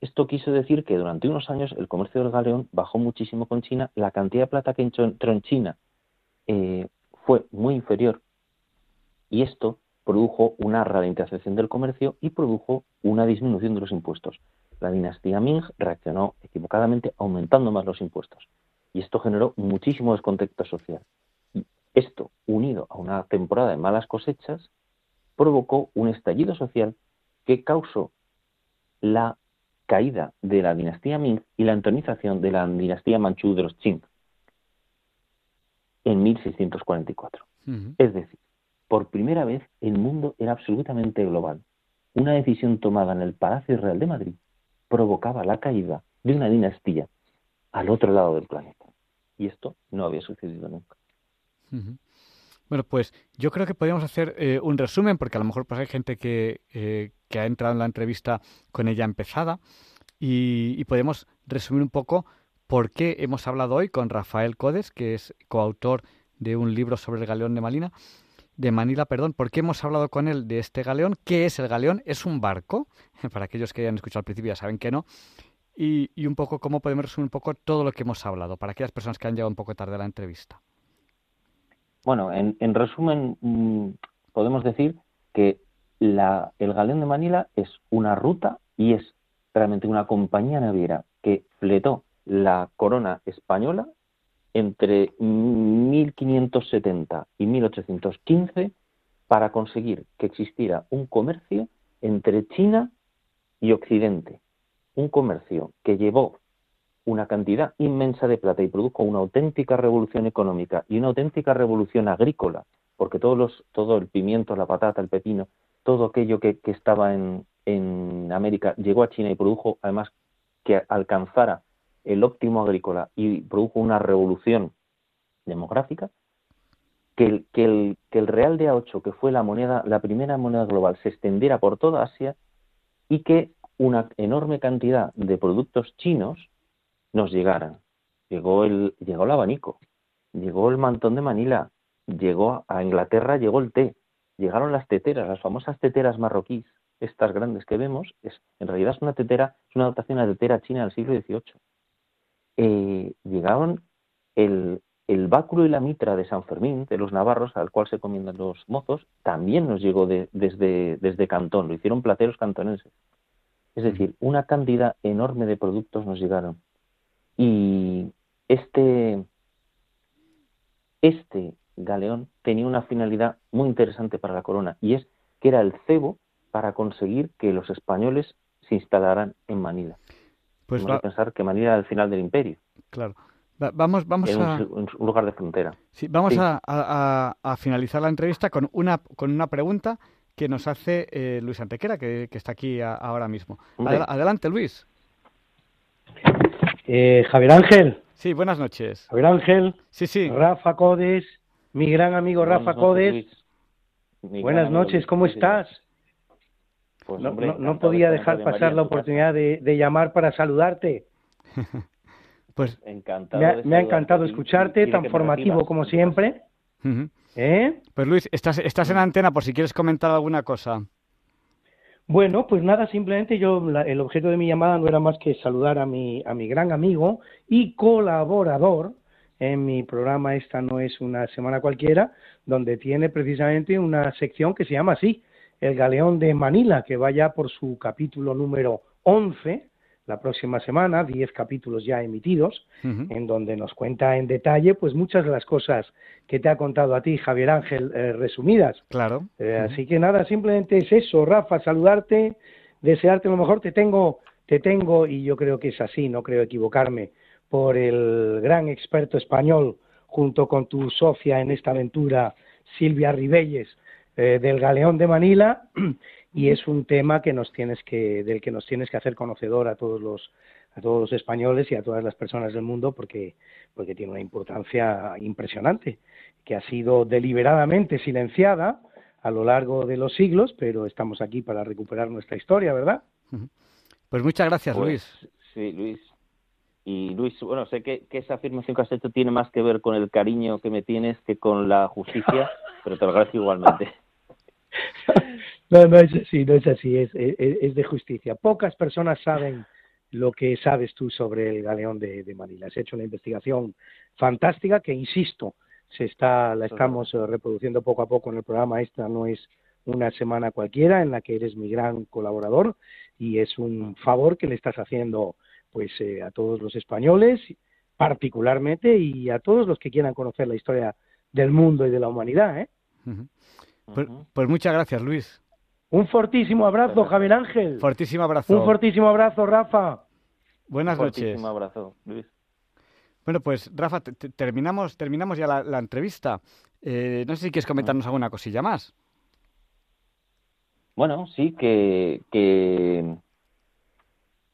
Esto quiso decir que durante unos años el comercio del galeón bajó muchísimo con China, la cantidad de plata que entró en China eh, fue muy inferior y esto produjo una ralentización del comercio y produjo una disminución de los impuestos. La dinastía Ming reaccionó equivocadamente aumentando más los impuestos y esto generó muchísimo descontento social. Y esto, unido a una temporada de malas cosechas, provocó un estallido social que causó la caída de la dinastía Ming y la entronización de la dinastía Manchú de los Qing en 1644. Es decir, por primera vez el mundo era absolutamente global. Una decisión tomada en el Palacio Real de Madrid provocaba la caída de una dinastía al otro lado del planeta. Y esto no había sucedido nunca. Bueno, pues yo creo que podríamos hacer eh, un resumen, porque a lo mejor pues, hay gente que, eh, que, ha entrado en la entrevista con ella empezada, y, y, podemos resumir un poco por qué hemos hablado hoy con Rafael Codes, que es coautor de un libro sobre el galeón de Malina, de Manila, perdón, ¿por qué hemos hablado con él de este galeón? ¿Qué es el galeón? ¿Es un barco? Para aquellos que hayan escuchado al principio ya saben que no. Y, y, un poco cómo podemos resumir un poco todo lo que hemos hablado, para aquellas personas que han llegado un poco tarde a la entrevista. Bueno, en, en resumen, mm, podemos decir que la, el galeón de Manila es una ruta y es realmente una compañía naviera que fletó la corona española entre 1570 y 1815 para conseguir que existiera un comercio entre China y Occidente, un comercio que llevó una cantidad inmensa de plata y produjo una auténtica revolución económica y una auténtica revolución agrícola, porque todos los, todo el pimiento, la patata, el pepino, todo aquello que, que estaba en, en América llegó a China y produjo además que alcanzara el óptimo agrícola y produjo una revolución demográfica, que el, que el, real de A8, que fue la moneda, la primera moneda global, se extendiera por toda Asia y que una enorme cantidad de productos chinos nos llegaran. Llegó el, llegó el abanico, llegó el mantón de Manila, llegó a Inglaterra, llegó el té, llegaron las teteras, las famosas teteras marroquíes, estas grandes que vemos, es, en realidad es una tetera, es una adaptación a la tetera china del siglo XVIII eh, llegaron el, el báculo y la mitra de San Fermín, de los navarros, al cual se comiendan los mozos, también nos llegó desde, desde Cantón, lo hicieron plateros cantonenses. Es decir, una cantidad enorme de productos nos llegaron. Y este, este galeón tenía una finalidad muy interesante para la corona, y es que era el cebo para conseguir que los españoles se instalaran en Manila. Pues vamos a pensar que Manila era el final del imperio. Claro. vamos, vamos a... Un, lugar de frontera. Sí, vamos A, finalizar la entrevista con una, con una pregunta que nos hace eh, Luis Antequera, que, está aquí ahora mismo. adelante, Luis. Eh, Javier Ángel. Sí, buenas noches. Javier Ángel. Sí, sí. Rafa Codes, mi gran amigo Rafa Codes. Buenas noches, ¿cómo estás? Pues, no, podía dejar pasar la oportunidad de, llamar para saludarte. pues encantado me ha, encantado escucharte, tan formativo como siempre. ¿Eh? Pues Luis, estás, estás en antena por si quieres comentar alguna cosa. Bueno, pues nada, simplemente yo el objeto de mi llamada no era más que saludar a mi, a mi gran amigo y colaborador en mi programa Esta no es una semana cualquiera, donde tiene precisamente una sección que se llama así, el Galeón de Manila, que vaya por su capítulo número 11 la próxima semana, 10 capítulos ya emitidos, en donde nos cuenta en detalle pues muchas de las cosas que te ha contado a ti Javier Ángel eh, resumidas. Claro. Eh, así que nada, simplemente es eso, Rafa, saludarte, desearte lo mejor, te tengo te tengo y yo creo que es así, no creo equivocarme, por el gran experto español junto con tu socia en esta aventura, Silvia Ribelles, eh, del Galeón de Manila y es un tema que nos tienes que, del que nos tienes que hacer conocedor a todos los a todos los españoles y a todas las personas del mundo porque, porque tiene una importancia impresionante, que ha sido deliberadamente silenciada a lo largo de los siglos, pero estamos aquí para recuperar nuestra historia, ¿verdad? Pues muchas gracias, Pues, Luis. Sí, Luis. Y Luis, bueno, sé que, que esa afirmación que has hecho tiene más que ver con el cariño que me tienes que con la justicia, pero te lo agradezco igualmente. No, no es así, no es así, es, es, es de justicia. Pocas personas saben lo que sabes tú sobre el galeón de, de Manila. Has hecho una investigación fantástica que, insisto, se está, la estamos eh, reproduciendo poco a poco en el programa. Esta no es una semana cualquiera en la que eres mi gran colaborador y es un favor que le estás haciendo pues eh, a todos los españoles particularmente y a todos los que quieran conocer la historia del mundo y de la humanidad. ¿eh? Pues, pues muchas gracias, Luis. Un fortísimo abrazo, Javier Ángel. Fortísimo abrazo. Un fortísimo abrazo, Rafa. Buenas noches. Fortísimo abrazo, Luis. Bueno, pues Rafa, te- te- terminamos, terminamos ya la, la entrevista. Eh, no sé si quieres comentarnos alguna cosilla más. Bueno, sí, que, que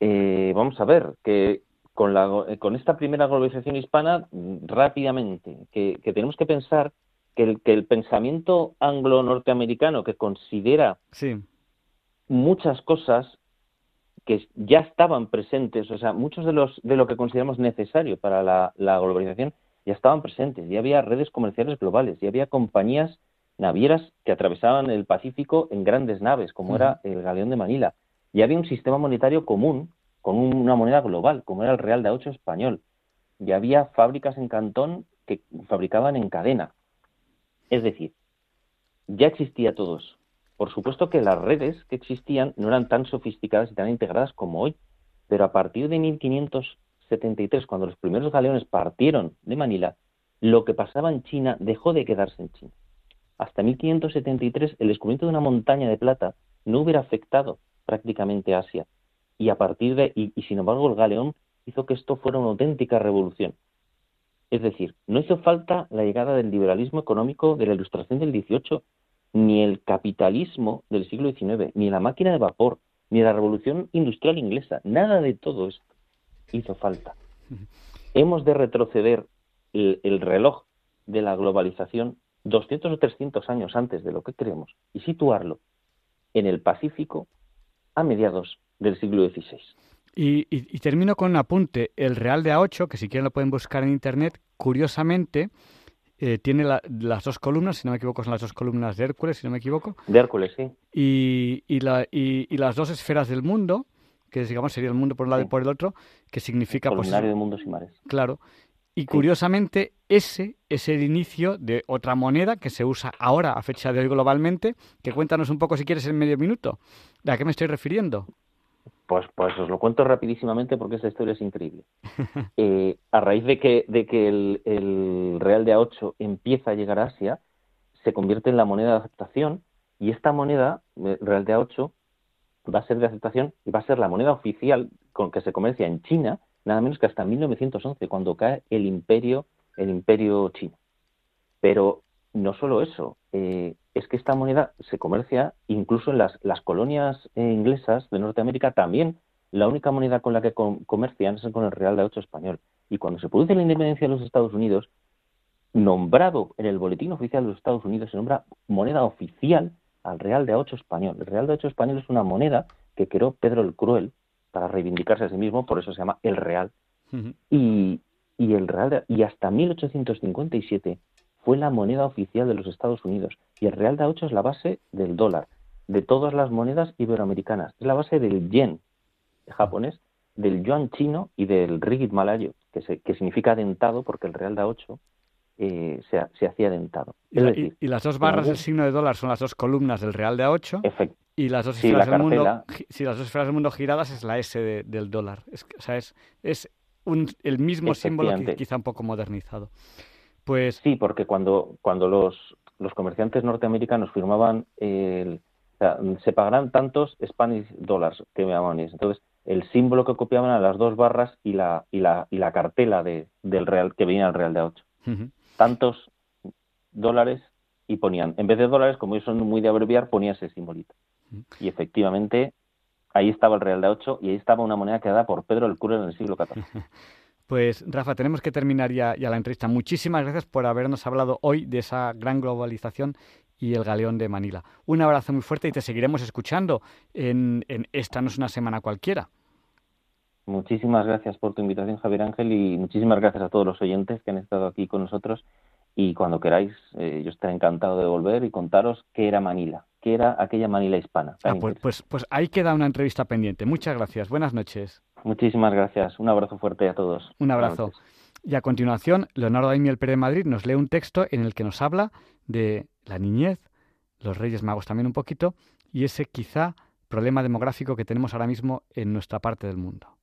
eh, vamos a ver, que con, la, eh, con esta primera globalización hispana, mm, rápidamente, que, que tenemos que pensar que el, que el pensamiento anglo-norteamericano que considera Sí. muchas cosas que ya estaban presentes, o sea, muchos de los de lo que consideramos necesario para la, la globalización ya estaban presentes, ya había redes comerciales globales, ya había compañías navieras que atravesaban el Pacífico en grandes naves, como era el Galeón de Manila, ya había un sistema monetario común con un- una moneda global, como era el Real de A8 español, ya había fábricas en Cantón que fabricaban en cadena. Es decir, ya existía todo eso. Por supuesto que las redes que existían no eran tan sofisticadas y tan integradas como hoy, pero a partir de 1573, cuando los primeros galeones partieron de Manila, lo que pasaba en China dejó de quedarse en China. Hasta 1573 el descubrimiento de una montaña de plata no hubiera afectado prácticamente a Asia. Y a partir de y, y sin embargo el galeón hizo que esto fuera una auténtica revolución. Es decir, no hizo falta la llegada del liberalismo económico de la Ilustración del XVIII, ni el capitalismo del siglo XIX, ni la máquina de vapor, ni la revolución industrial inglesa. Nada de todo esto hizo falta. Hemos de retroceder el, el reloj de la globalización 200 o 300 años antes de lo que creemos y situarlo en el Pacífico a mediados del siglo XVI. Y, y- y termino con un apunte. El Real de A8, que si quieren lo pueden buscar en internet, curiosamente eh, tiene la- las dos columnas, si no me equivoco, son las dos columnas de Hércules, si no me equivoco, De Hércules, sí. y, y, la- y- y las dos esferas del mundo, que digamos sería el mundo por un lado y por el otro, que significa pues Columnario eso, de mundos y mares. claro. Y curiosamente ese es el inicio de otra moneda que se usa ahora a fecha de hoy globalmente, que cuéntanos un poco si quieres en medio minuto. ¿A qué me estoy refiriendo? Pues, pues os lo cuento rapidísimamente porque esta historia es increíble. Eh, a raíz de que, de que el, el Real de A8 empieza a llegar a Asia, se convierte en la moneda de aceptación y esta moneda, eh, Real de A8, va a ser de aceptación y va a ser la moneda oficial con que se comercia en China, nada menos que hasta 1911, cuando cae el imperio, el imperio chino. Pero no solo eso, eh, es que esta moneda se comercia incluso en las, las colonias eh, inglesas de Norteamérica también. La única moneda con la que com- comercian es con el Real de A8 español. Y cuando se produce la independencia de los Estados Unidos, nombrado en el Boletín Oficial de los Estados Unidos, se nombra moneda oficial al Real de A8 español. El Real de A8 español es una moneda que creó Pedro el Cruel para reivindicarse a sí mismo, por eso se llama el Real. Y, y el Real de- y hasta 1857 fue la moneda oficial de los Estados Unidos. Y el Real de A8 es la base del dólar, de todas las monedas iberoamericanas. Es la base del yen japonés, del yuan chino y del ringgit malayo, que, se- que significa dentado porque el Real de A8 eh, se, se hacía dentado. Y, Es la- decir, y- y las dos barras del signo de dólar son las dos columnas del Real de A8 efect- y las dos sí, esferas la del mundo, si las dos esferas del mundo giradas es la S de- del dólar. Es, o sea, es, es un- el mismo símbolo quizá un poco modernizado. Pues Sí, porque cuando, cuando los, los comerciantes norteamericanos firmaban el, o sea, se pagarán tantos Spanish dollars que me llamaban ellos. Entonces, el símbolo que copiaban a las dos barras y la, y la, y la cartela de, del real que venía al Real de A8. ujú, Tantos dólares y ponían, en vez de dólares, como ellos son muy de abreviar, ponía ese simbolito. Y efectivamente, ahí estaba el Real de A8 y ahí estaba una moneda creada por Pedro el Cruel en el siglo XIV. Pues Rafa, tenemos que terminar ya, ya la entrevista. Muchísimas gracias por habernos hablado hoy de esa gran globalización y el Galeón de Manila. Un abrazo muy fuerte y te seguiremos escuchando en, Esta no es una semana cualquiera. Muchísimas gracias por tu invitación, Javier Ángel, y muchísimas gracias a todos los oyentes que han estado aquí con nosotros. Y cuando queráis, eh, yo estaré encantado de volver y contaros qué era Manila, qué era aquella Manila hispana. Ah, pues, pues, pues ahí queda una entrevista pendiente. Muchas gracias. Buenas noches. Muchísimas gracias. Un abrazo fuerte a todos. Un abrazo. Y a continuación, Leonardo Daimiel Pérez de Madrid nos lee un texto en el que nos habla de la niñez, los Reyes Magos también un poquito, y ese quizá problema demográfico que tenemos ahora mismo en nuestra parte del mundo.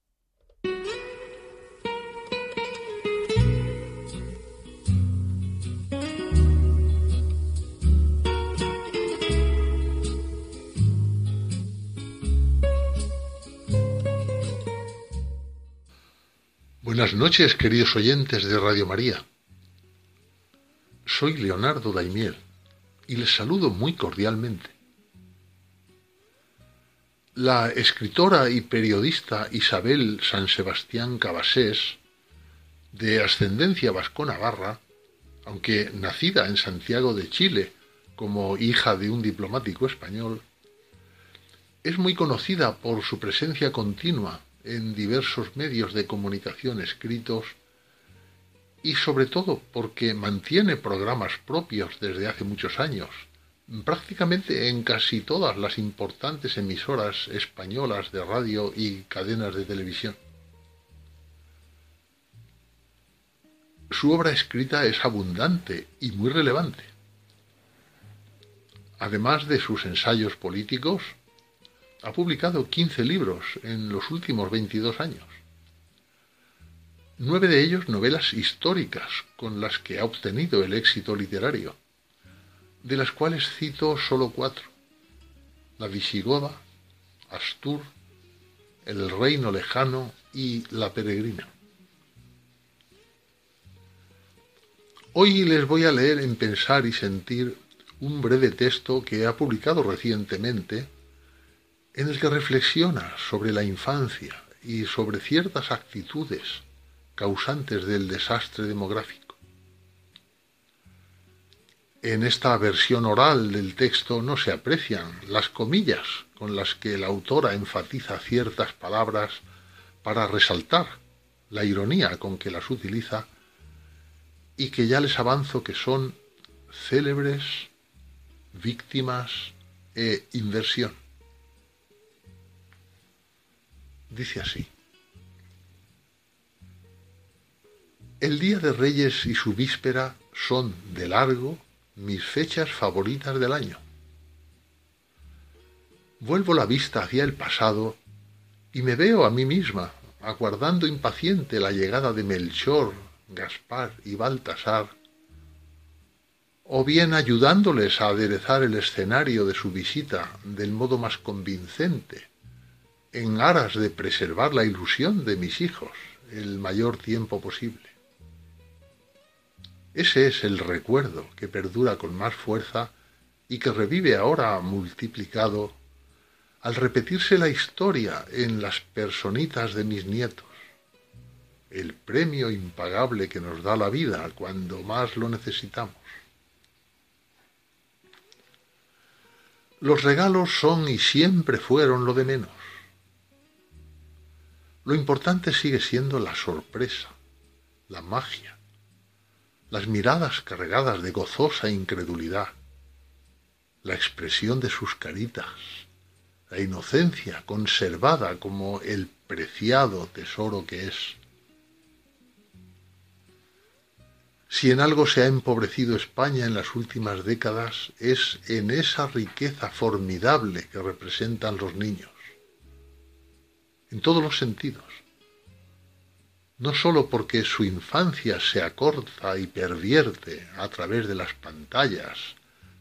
Buenas noches, queridos oyentes de Radio María. Soy Leonardo Daimiel y les saludo muy cordialmente. La escritora y periodista Isabel San Sebastián Cabasés, de ascendencia vasco-navarra, aunque nacida en Santiago de Chile como hija de un diplomático español, es muy conocida por su presencia continua en diversos medios de comunicación escritos y sobre todo porque mantiene programas propios desde hace muchos años, prácticamente en casi todas las importantes emisoras españolas de radio y cadenas de televisión. Su obra escrita es abundante y muy relevante. Además de sus ensayos políticos, ha publicado 15 libros en los últimos 22 años. Nueve de ellos novelas históricas con las que ha obtenido el éxito literario, de las cuales cito solo cuatro. La Visigoda, Astur, El Reino Lejano y La Peregrina. Hoy les voy a leer en Pensar y Sentir un breve texto que ha publicado recientemente en el que reflexiona sobre la infancia y sobre ciertas actitudes causantes del desastre demográfico. En esta versión oral del texto no se aprecian las comillas con las que la autora enfatiza ciertas palabras para resaltar la ironía con que las utiliza y que ya les avanzo que son célebres, víctimas e inversión. Dice así. El Día de Reyes y su víspera son, de largo, mis fechas favoritas del año. Vuelvo la vista hacia el pasado y me veo a mí misma, aguardando impaciente la llegada de Melchor, Gaspar y Baltasar, o bien ayudándoles a aderezar el escenario de su visita del modo más convincente, en aras de preservar la ilusión de mis hijos el mayor tiempo posible. Ese es el recuerdo que perdura con más fuerza y que revive ahora multiplicado al repetirse la historia en las personitas de mis nietos, el premio impagable que nos da la vida cuando más lo necesitamos. Los regalos son y siempre fueron lo de menos. Lo importante sigue siendo la sorpresa, la magia, las miradas cargadas de gozosa incredulidad, la expresión de sus caritas, la inocencia conservada como el preciado tesoro que es. Si en algo se ha empobrecido España en las últimas décadas es en esa riqueza formidable que representan los niños en todos los sentidos. No sólo porque su infancia se acorta y pervierte a través de las pantallas,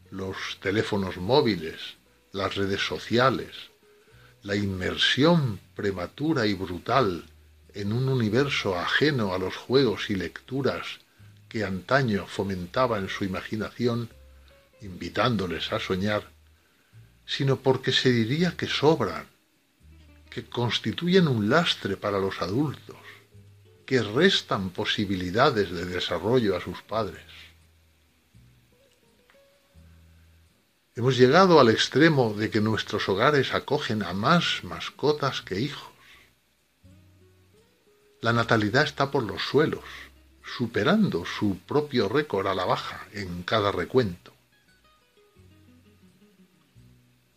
los teléfonos móviles, las redes sociales, la inmersión prematura y brutal en un universo ajeno a los juegos y lecturas que antaño fomentaba en su imaginación, invitándoles a soñar, sino porque se diría que sobran que constituyen un lastre para los adultos, que restan posibilidades de desarrollo a sus padres. Hemos llegado al extremo de que nuestros hogares acogen a más mascotas que hijos. La natalidad está por los suelos, superando su propio récord a la baja en cada recuento.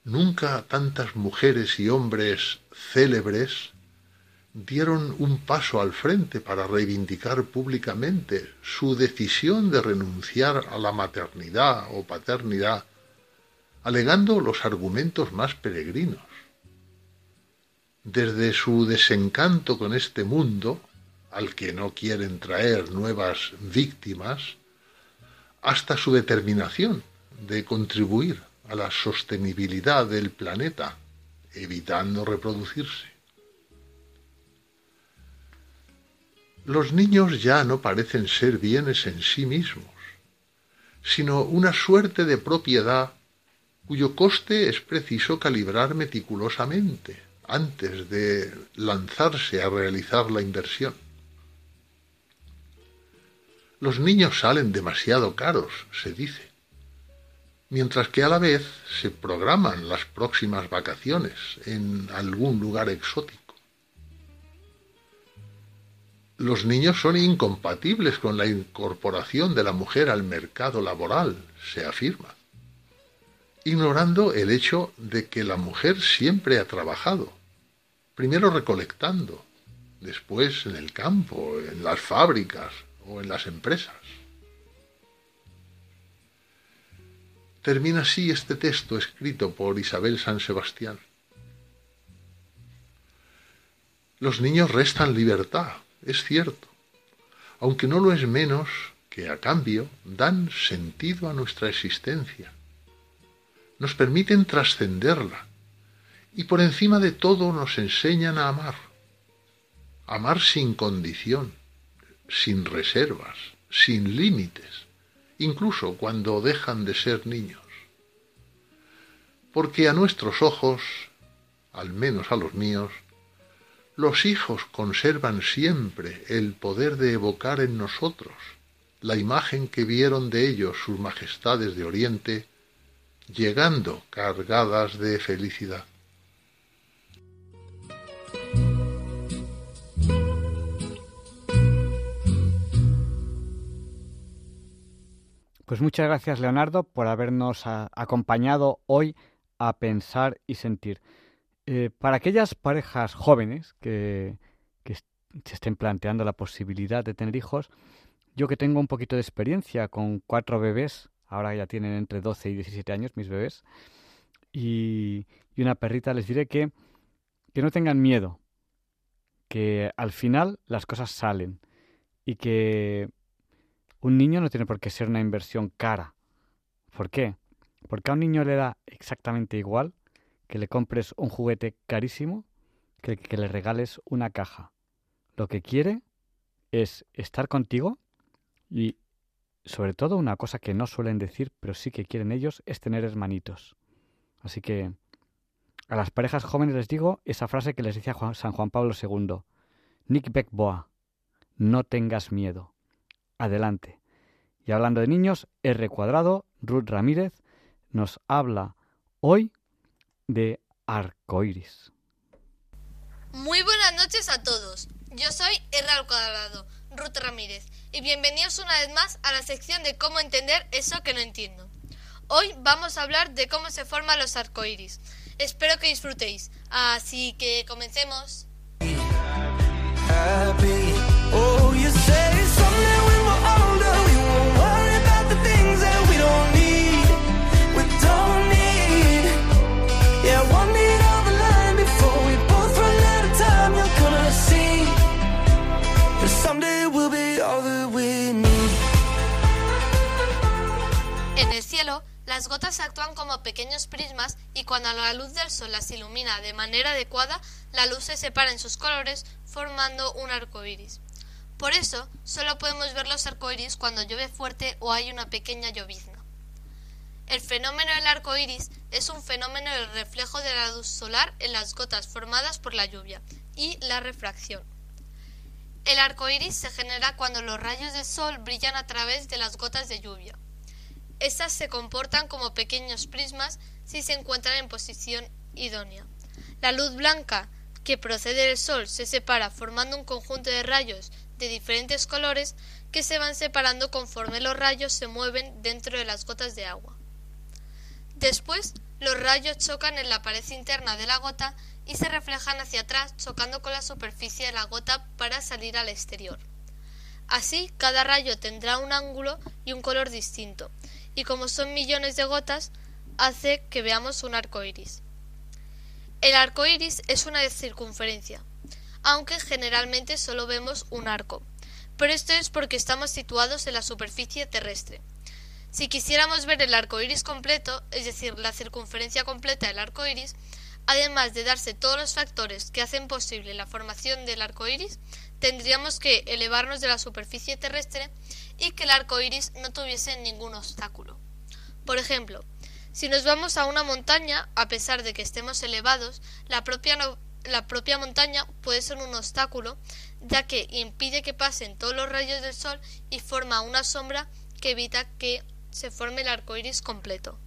Nunca tantas mujeres y hombres célebres dieron un paso al frente para reivindicar públicamente su decisión de renunciar a la maternidad o paternidad, alegando los argumentos más peregrinos. Desde su desencanto con este mundo, al que no quieren traer nuevas víctimas, hasta su determinación de contribuir a la sostenibilidad del planeta, evitando reproducirse. Los niños ya no parecen ser bienes en sí mismos, sino una suerte de propiedad cuyo coste es preciso calibrar meticulosamente antes de lanzarse a realizar la inversión. Los niños salen demasiado caros, se dice, mientras que a la vez se programan las próximas vacaciones en algún lugar exótico los niños son incompatibles con la incorporación de la mujer al mercado laboral, se afirma, ignorando el hecho de que la mujer siempre ha trabajado, primero recolectando, después en el campo, en las fábricas o en las empresas. Termina así este texto escrito por Isabel San Sebastián. Los niños restan libertad, es cierto, aunque no lo es menos que a cambio dan sentido a nuestra existencia, nos permiten trascenderla y por encima de todo nos enseñan a amar, amar sin condición, sin reservas, sin límites, incluso cuando dejan de ser niños. Porque a nuestros ojos, al menos a los míos, los hijos conservan siempre el poder de evocar en nosotros la imagen que vieron de ellos sus majestades de Oriente, llegando cargadas de felicidad. Pues muchas gracias Leonardo por habernos acompañado hoy a pensar y sentir. Eh, para aquellas parejas jóvenes que, se estén planteando la posibilidad de tener hijos, yo que tengo un poquito de experiencia con cuatro bebés, ahora ya tienen entre 12 y 17 años mis bebés, y, una perrita, les diré que, que no tengan miedo, que al final las cosas salen y que un niño no tiene por qué ser una inversión cara. ¿Por qué? Porque a un niño le da exactamente igual que le compres un juguete carísimo que, que le regales una caja. Lo que quiere es estar contigo y sobre todo una cosa que no suelen decir, pero sí que quieren ellos, es tener hermanitos. Así que a las parejas jóvenes les digo esa frase que les decía San Juan Pablo II. Nick Beckboa, no tengas miedo. Adelante. Y hablando de niños, R cuadrado, Ruth Ramírez, nos habla hoy de arcoiris. Muy buenas noches a todos. Yo soy R al cuadrado, Ruth Ramírez, y bienvenidos una vez más a la sección de cómo entender eso que no entiendo. Hoy vamos a hablar de cómo se forman los arcoíris. Espero que disfrutéis. Así que comencemos. Las gotas actúan como pequeños prismas y cuando la luz del sol las ilumina de manera adecuada, la luz se separa en sus colores formando un arco iris. Por eso, solo podemos ver los arcoíris cuando llueve fuerte o hay una pequeña llovizna. El fenómeno del arco iris es un fenómeno del reflejo de la luz solar en las gotas formadas por la lluvia y la refracción. El arco iris se genera cuando los rayos de sol brillan a través de las gotas de lluvia. Estas se comportan como pequeños prismas si se encuentran en posición idónea. La luz blanca que procede del Sol se separa formando un conjunto de rayos de diferentes colores que se van separando conforme los rayos se mueven dentro de las gotas de agua. Después, los rayos chocan en la pared interna de la gota y se reflejan hacia atrás chocando con la superficie de la gota para salir al exterior. Así, cada rayo tendrá un ángulo y un color distinto, y como son millones de gotas, hace que veamos un arco iris. El arco iris es una circunferencia, aunque generalmente solo vemos un arco, pero esto es porque estamos situados en la superficie terrestre. Si quisiéramos ver el arco iris completo, es decir, la circunferencia completa del arco iris, además de darse todos los factores que hacen posible la formación del arco iris, tendríamos que elevarnos de la superficie terrestre y que el arco iris no tuviese ningún obstáculo. Por ejemplo, si nos vamos a una montaña, a pesar de que estemos elevados, la propia, la propia montaña puede ser un obstáculo, ya que impide que pasen todos los rayos del sol y forma una sombra que evita que se forme el arco iris completo.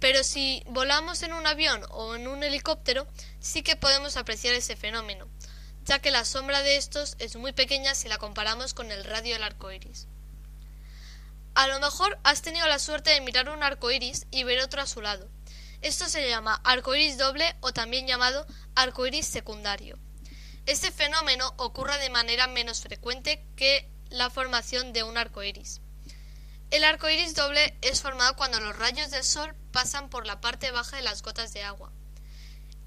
Pero si volamos en un avión o en un helicóptero, sí que podemos apreciar ese fenómeno, ya que la sombra de estos es muy pequeña si la comparamos con el radio del arco iris. A lo mejor has tenido la suerte de mirar un arco iris y ver otro a su lado. Esto se llama arco iris doble o también llamado arco iris secundario. Este fenómeno ocurre de manera menos frecuente que la formación de un arco iris. El arco iris doble es formado cuando los rayos del sol pasan por la parte baja de las gotas de agua.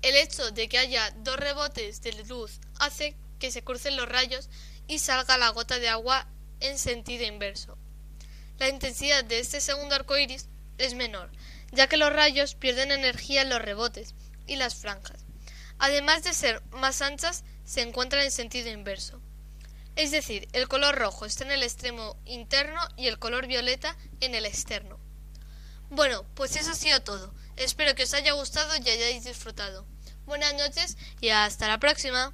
El hecho de que haya dos rebotes de luz hace que se crucen los rayos y salga la gota de agua en sentido inverso. La intensidad de este segundo arco iris es menor, ya que los rayos pierden energía en los rebotes y las franjas. Además de ser más anchas, se encuentran en sentido inverso. Es decir, el color rojo está en el extremo interno y el color violeta en el externo. Bueno, pues eso ha sido todo. Espero que os haya gustado y hayáis disfrutado. Buenas noches y hasta la próxima.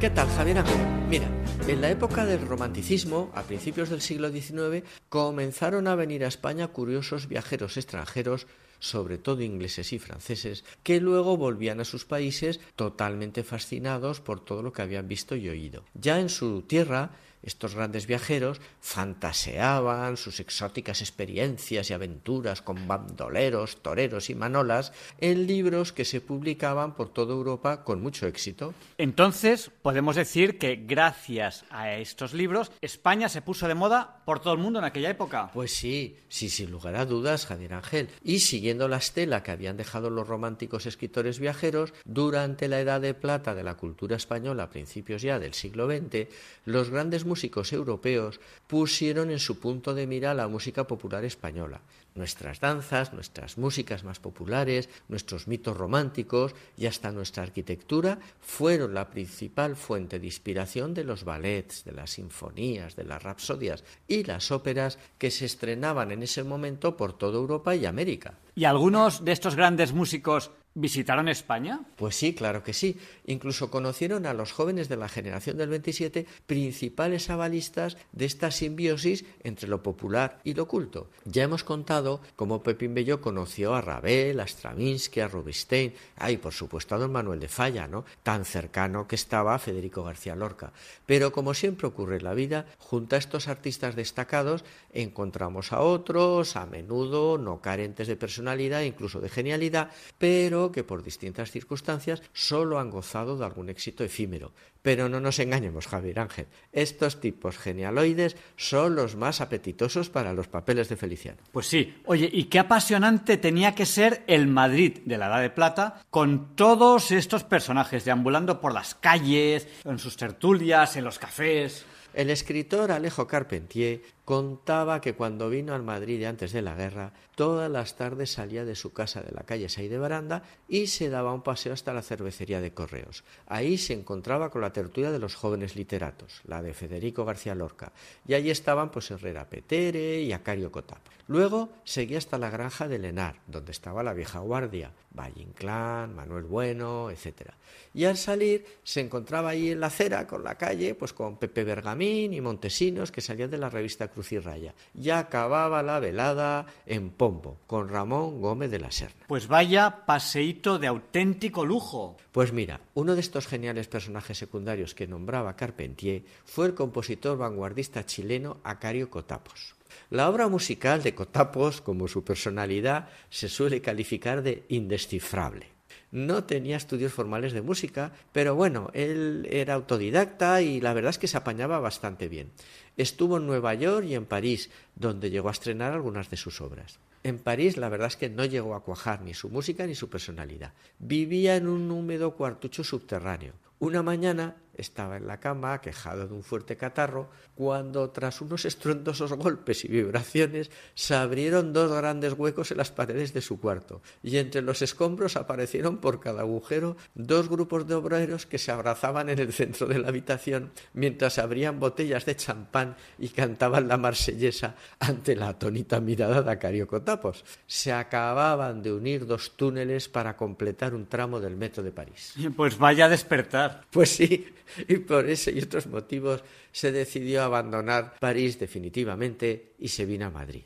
¿Qué tal, Javier Mira, en la época del romanticismo, a principios del siglo XIX, comenzaron a venir a España curiosos viajeros extranjeros sobre todo ingleses y franceses, que luego volvían a sus países totalmente fascinados por todo lo que habían visto y oído. Ya en su tierra, estos grandes viajeros fantaseaban sus exóticas experiencias y aventuras con bandoleros, toreros y manolas en libros que se publicaban por toda Europa con mucho éxito. Entonces, podemos decir que gracias a estos libros, España se puso de moda por todo el mundo en aquella época. Pues sí, sí, sin lugar a dudas, Javier Ángel. Y siguiendo la estela que habían dejado los románticos escritores viajeros, durante la Edad de Plata de la cultura española a principios ya del siglo XX, los grandes músicos europeos pusieron en su punto de mira la música popular española. Nuestras danzas, nuestras músicas más populares, nuestros mitos románticos y hasta nuestra arquitectura fueron la principal fuente de inspiración de los ballets, de las sinfonías, de las rapsodias y las óperas que se estrenaban en ese momento por toda Europa y América. ¿Y algunos de estos grandes músicos ¿Visitaron España? Pues sí, claro que sí. Incluso conocieron a los jóvenes de la generación del 27, principales avalistas de esta simbiosis entre lo popular y lo culto. Ya hemos contado cómo Pepín Bello conoció a Ravel, a Stravinsky, a Rubinstein, ay, por supuesto a don Manuel de Falla, ¿no? Tan cercano que estaba a Federico García Lorca. Pero como siempre ocurre en la vida, junto a estos artistas destacados encontramos a otros, a menudo no carentes de personalidad, incluso de genialidad, pero que por distintas circunstancias solo han gozado de algún éxito efímero. Pero no nos engañemos, Javier Ángel, estos tipos genialoides son los más apetitosos para los papeles de Feliciano. Pues sí, oye, y qué apasionante tenía que ser el Madrid de la Edad de Plata con todos estos personajes deambulando por las calles, en sus tertulias, en los cafés. El escritor Alejo Carpentier contaba que cuando vino al Madrid antes de la guerra, todas las tardes salía de su casa de la calle Say de Baranda y se daba un paseo hasta la cervecería de Correos. Ahí se encontraba con la tertulia de los jóvenes literatos, la de Federico García Lorca, y allí estaban pues Herrera Petere y Acario Cotapo. Luego seguía hasta la granja de Lenar, donde estaba la vieja guardia, Valle Inclán, Manuel Bueno, etc. Y al salir se encontraba ahí en la acera, con la calle, pues con Pepe Bergamín y Montesinos, que salían de la revista Cruz y Raya. Ya acababa la velada en Pombo, con Ramón Gómez de la Serna. Pues vaya paseíto de auténtico lujo. Pues mira, uno de estos geniales personajes secundarios que nombraba Carpentier fue el compositor vanguardista chileno Acario Cotapos. La obra musical de Cotapos, como su personalidad, se suele calificar de indescifrable. No tenía estudios formales de música, pero bueno, él era autodidacta y la verdad es que se apañaba bastante bien. Estuvo en Nueva York y en París, donde llegó a estrenar algunas de sus obras. En París la verdad es que no llegó a cuajar ni su música ni su personalidad. Vivía en un húmedo cuartucho subterráneo. Una mañana estaba en la cama, quejado de un fuerte catarro, cuando tras unos estruendosos golpes y vibraciones se abrieron dos grandes huecos en las paredes de su cuarto, y entre los escombros aparecieron por cada agujero dos grupos de obreros que se abrazaban en el centro de la habitación mientras abrían botellas de champán y cantaban la marsellesa ante la atónita mirada de Acarioco-Tapos. Se acababan de unir dos túneles para completar un tramo del metro de París. Pues vaya a despertar. Pues sí, y por ese y otros motivos se decidió abandonar París definitivamente y se vino a Madrid.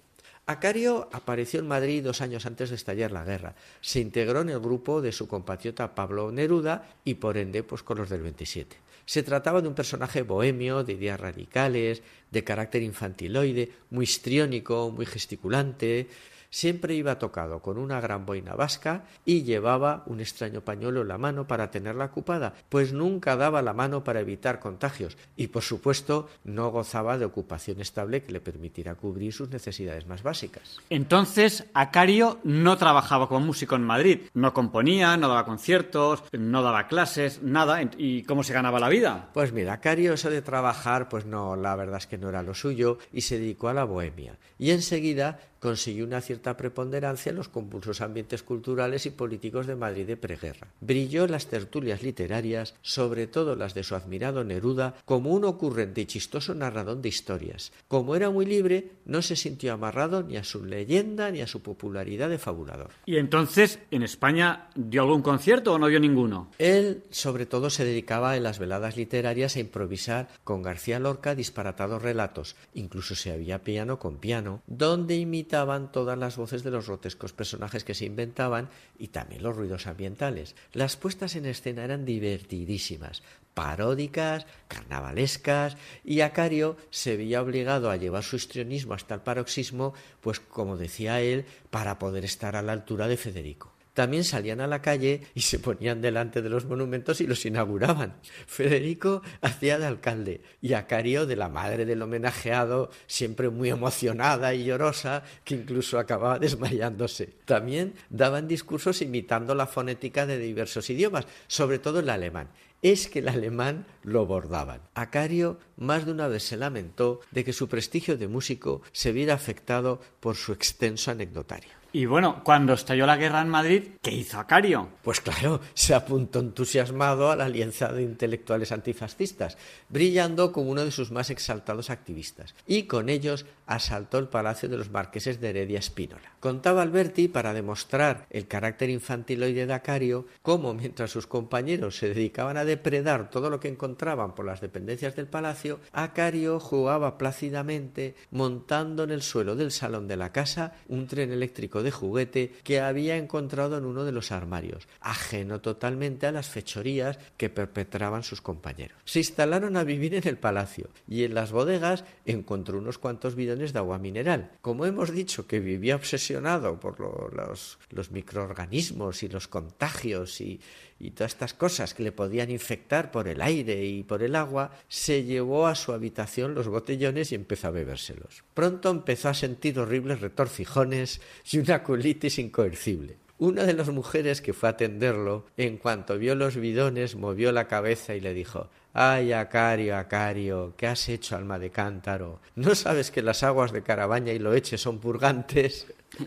Acario apareció en Madrid dos años antes de estallar la guerra. Se integró en el grupo de su compatriota Pablo Neruda y por ende pues con los del 27. Se trataba de un personaje bohemio, de ideas radicales, de carácter infantiloide, muy histriónico, muy gesticulante, Siempre iba tocado con una gran boina vasca y llevaba un extraño pañuelo en la mano para tenerla ocupada, pues nunca daba la mano para evitar contagios y por supuesto no gozaba de ocupación estable que le permitiera cubrir sus necesidades más básicas. Entonces, Acario no trabajaba como músico en Madrid, no componía, no daba conciertos, no daba clases, nada. ¿Y cómo se ganaba la vida? Pues mira, Acario eso de trabajar, pues no, la verdad es que no era lo suyo y se dedicó a la bohemia. Y enseguida consiguió una cierta preponderancia en los compulsos ambientes culturales y políticos de Madrid de preguerra. Brilló en las tertulias literarias, sobre todo las de su admirado Neruda, como un ocurrente y chistoso narrador de historias. Como era muy libre, no se sintió amarrado ni a su leyenda ni a su popularidad de fabulador. ¿Y entonces en España dio algún concierto o no dio ninguno? Él, sobre todo, se dedicaba en las veladas literarias a improvisar con García Lorca disparatados relatos. Incluso se había piano con piano, donde imitaba todas las voces de los grotescos personajes que se inventaban y también los ruidos ambientales. Las puestas en escena eran divertidísimas, paródicas, carnavalescas, y Acario se veía obligado a llevar su histrionismo hasta el paroxismo, pues como decía él, para poder estar a la altura de Federico también salían a la calle y se ponían delante de los monumentos y los inauguraban. Federico hacía de alcalde y Acario de la madre del homenajeado, siempre muy emocionada y llorosa, que incluso acababa desmayándose. También daban discursos imitando la fonética de diversos idiomas, sobre todo el alemán. es que el alemán lo bordaban. Acario más de una vez se lamentó de que su prestigio de músico se viera afectado por su extenso anecdotario. Y bueno, cuando estalló la guerra en Madrid, ¿qué hizo Acario? Pues claro, se apuntó entusiasmado a la alianza de intelectuales antifascistas, brillando como uno de sus más exaltados activistas, y con ellos asaltó el palacio de los marqueses de Heredia Espínola. Contaba Alberti, para demostrar el carácter infantiloide de Acario, cómo mientras sus compañeros se dedicaban a depredar todo lo que encontraban por las dependencias del palacio, Acario jugaba plácidamente montando en el suelo del salón de la casa un tren eléctrico de juguete que había encontrado en uno de los armarios, ajeno totalmente a las fechorías que perpetraban sus compañeros. Se instalaron a vivir en el palacio y en las bodegas encontró unos cuantos bidones de agua mineral. Como hemos dicho que vivía obsesionado por los, los microorganismos y los contagios y, y todas estas cosas que le podían infectar por el aire y por el agua, se llevó a su habitación los botellones y empezó a bebérselos. Pronto empezó a sentir horribles retorcijones y una colitis incoercible. Una de las mujeres que fue a atenderlo, en cuanto vio los bidones, movió la cabeza y le dijo Ay, Acario, Acario, ¿qué has hecho, alma de cántaro? ¿No sabes que las aguas de Carabaña y Loeche son purgantes?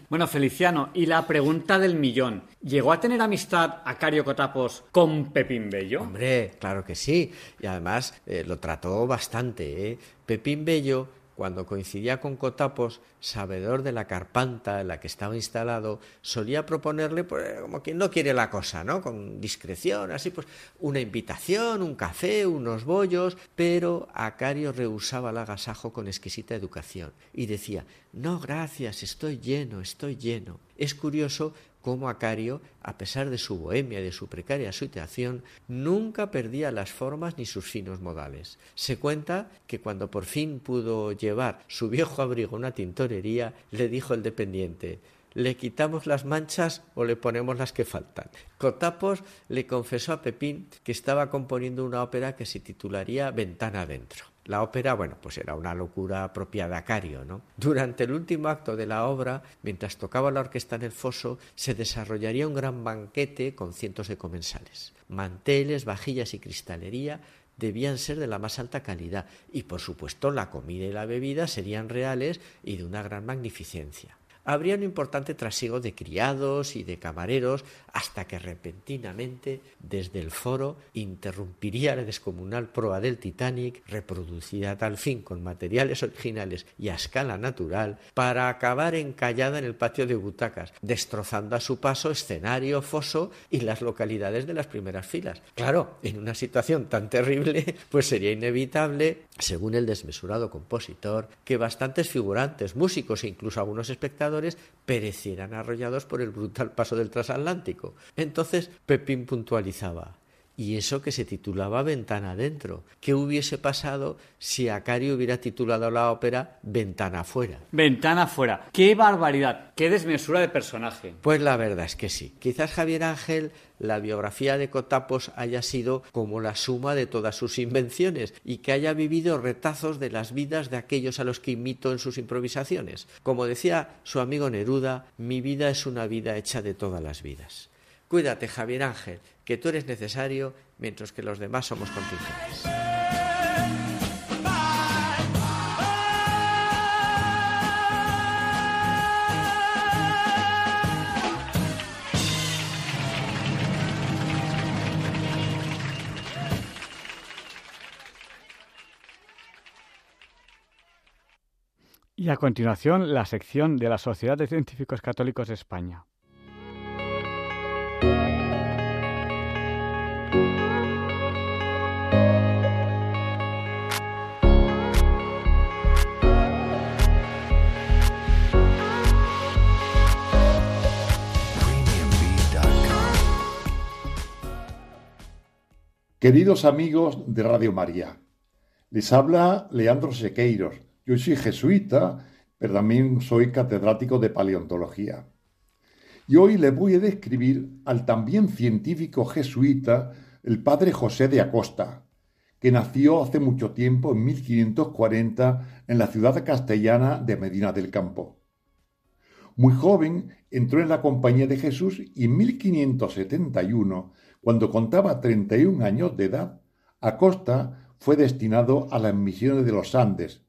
Bueno, Feliciano, y la pregunta del millón. ¿Llegó a tener amistad Acario Cotapos con Pepín Bello? Hombre, claro que sí. Y además eh, lo trató bastante. ¿eh? Pepín Bello cuando coincidía con Cotapos, sabedor de la carpanta en la que estaba instalado, solía proponerle, pues, como quien no quiere la cosa, ¿no? Con discreción, así, pues, una invitación, un café, unos bollos, pero Acario rehusaba el agasajo con exquisita educación y decía, no, gracias, estoy lleno, estoy lleno. Es curioso cómo Acario, a pesar de su bohemia y de su precaria situación, nunca perdía las formas ni sus finos modales. Se cuenta que cuando por fin pudo llevar su viejo abrigo a una tintorería, le dijo el dependiente ¿Le quitamos las manchas o le ponemos las que faltan? Cotapos le confesó a Pepín que estaba componiendo una ópera que se titularía Ventana adentro. La ópera, bueno, pues era una locura propia de Acario, ¿no? Durante el último acto de la obra, mientras tocaba la orquesta en el foso, se desarrollaría un gran banquete con cientos de comensales. Manteles, vajillas y cristalería debían ser de la más alta calidad y, por supuesto, la comida y la bebida serían reales y de una gran magnificencia habría un importante trasiego de criados y de camareros hasta que repentinamente desde el foro interrumpiría la descomunal proa del Titanic, reproducida a tal fin con materiales originales y a escala natural, para acabar encallada en el patio de butacas, destrozando a su paso escenario, foso y las localidades de las primeras filas. Claro, en una situación tan terrible, pues sería inevitable, según el desmesurado compositor, que bastantes figurantes, músicos e incluso algunos espectadores perecieran arrollados por el brutal paso del transatlántico. Entonces Pepín puntualizaba. Y eso que se titulaba Ventana adentro. ¿Qué hubiese pasado si Acario hubiera titulado la ópera Ventana afuera? Ventana afuera. ¡Qué barbaridad! ¡Qué desmesura de personaje! Pues la verdad es que sí. Quizás Javier Ángel la biografía de Cotapos haya sido como la suma de todas sus invenciones y que haya vivido retazos de las vidas de aquellos a los que imito en sus improvisaciones. Como decía su amigo Neruda, mi vida es una vida hecha de todas las vidas. Cuídate, Javier Ángel, que tú eres necesario mientras que los demás somos contingentes. Y a continuación, la sección de la Sociedad de Científicos Católicos de España. Queridos amigos de Radio María, les habla Leandro Sequeiros yo soy jesuita, pero también soy catedrático de paleontología. Y hoy le voy a describir al también científico jesuita, el padre José de Acosta, que nació hace mucho tiempo, en 1540, en la ciudad castellana de Medina del Campo. Muy joven entró en la Compañía de Jesús y en 1571, cuando contaba 31 años de edad, Acosta fue destinado a las misiones de los Andes.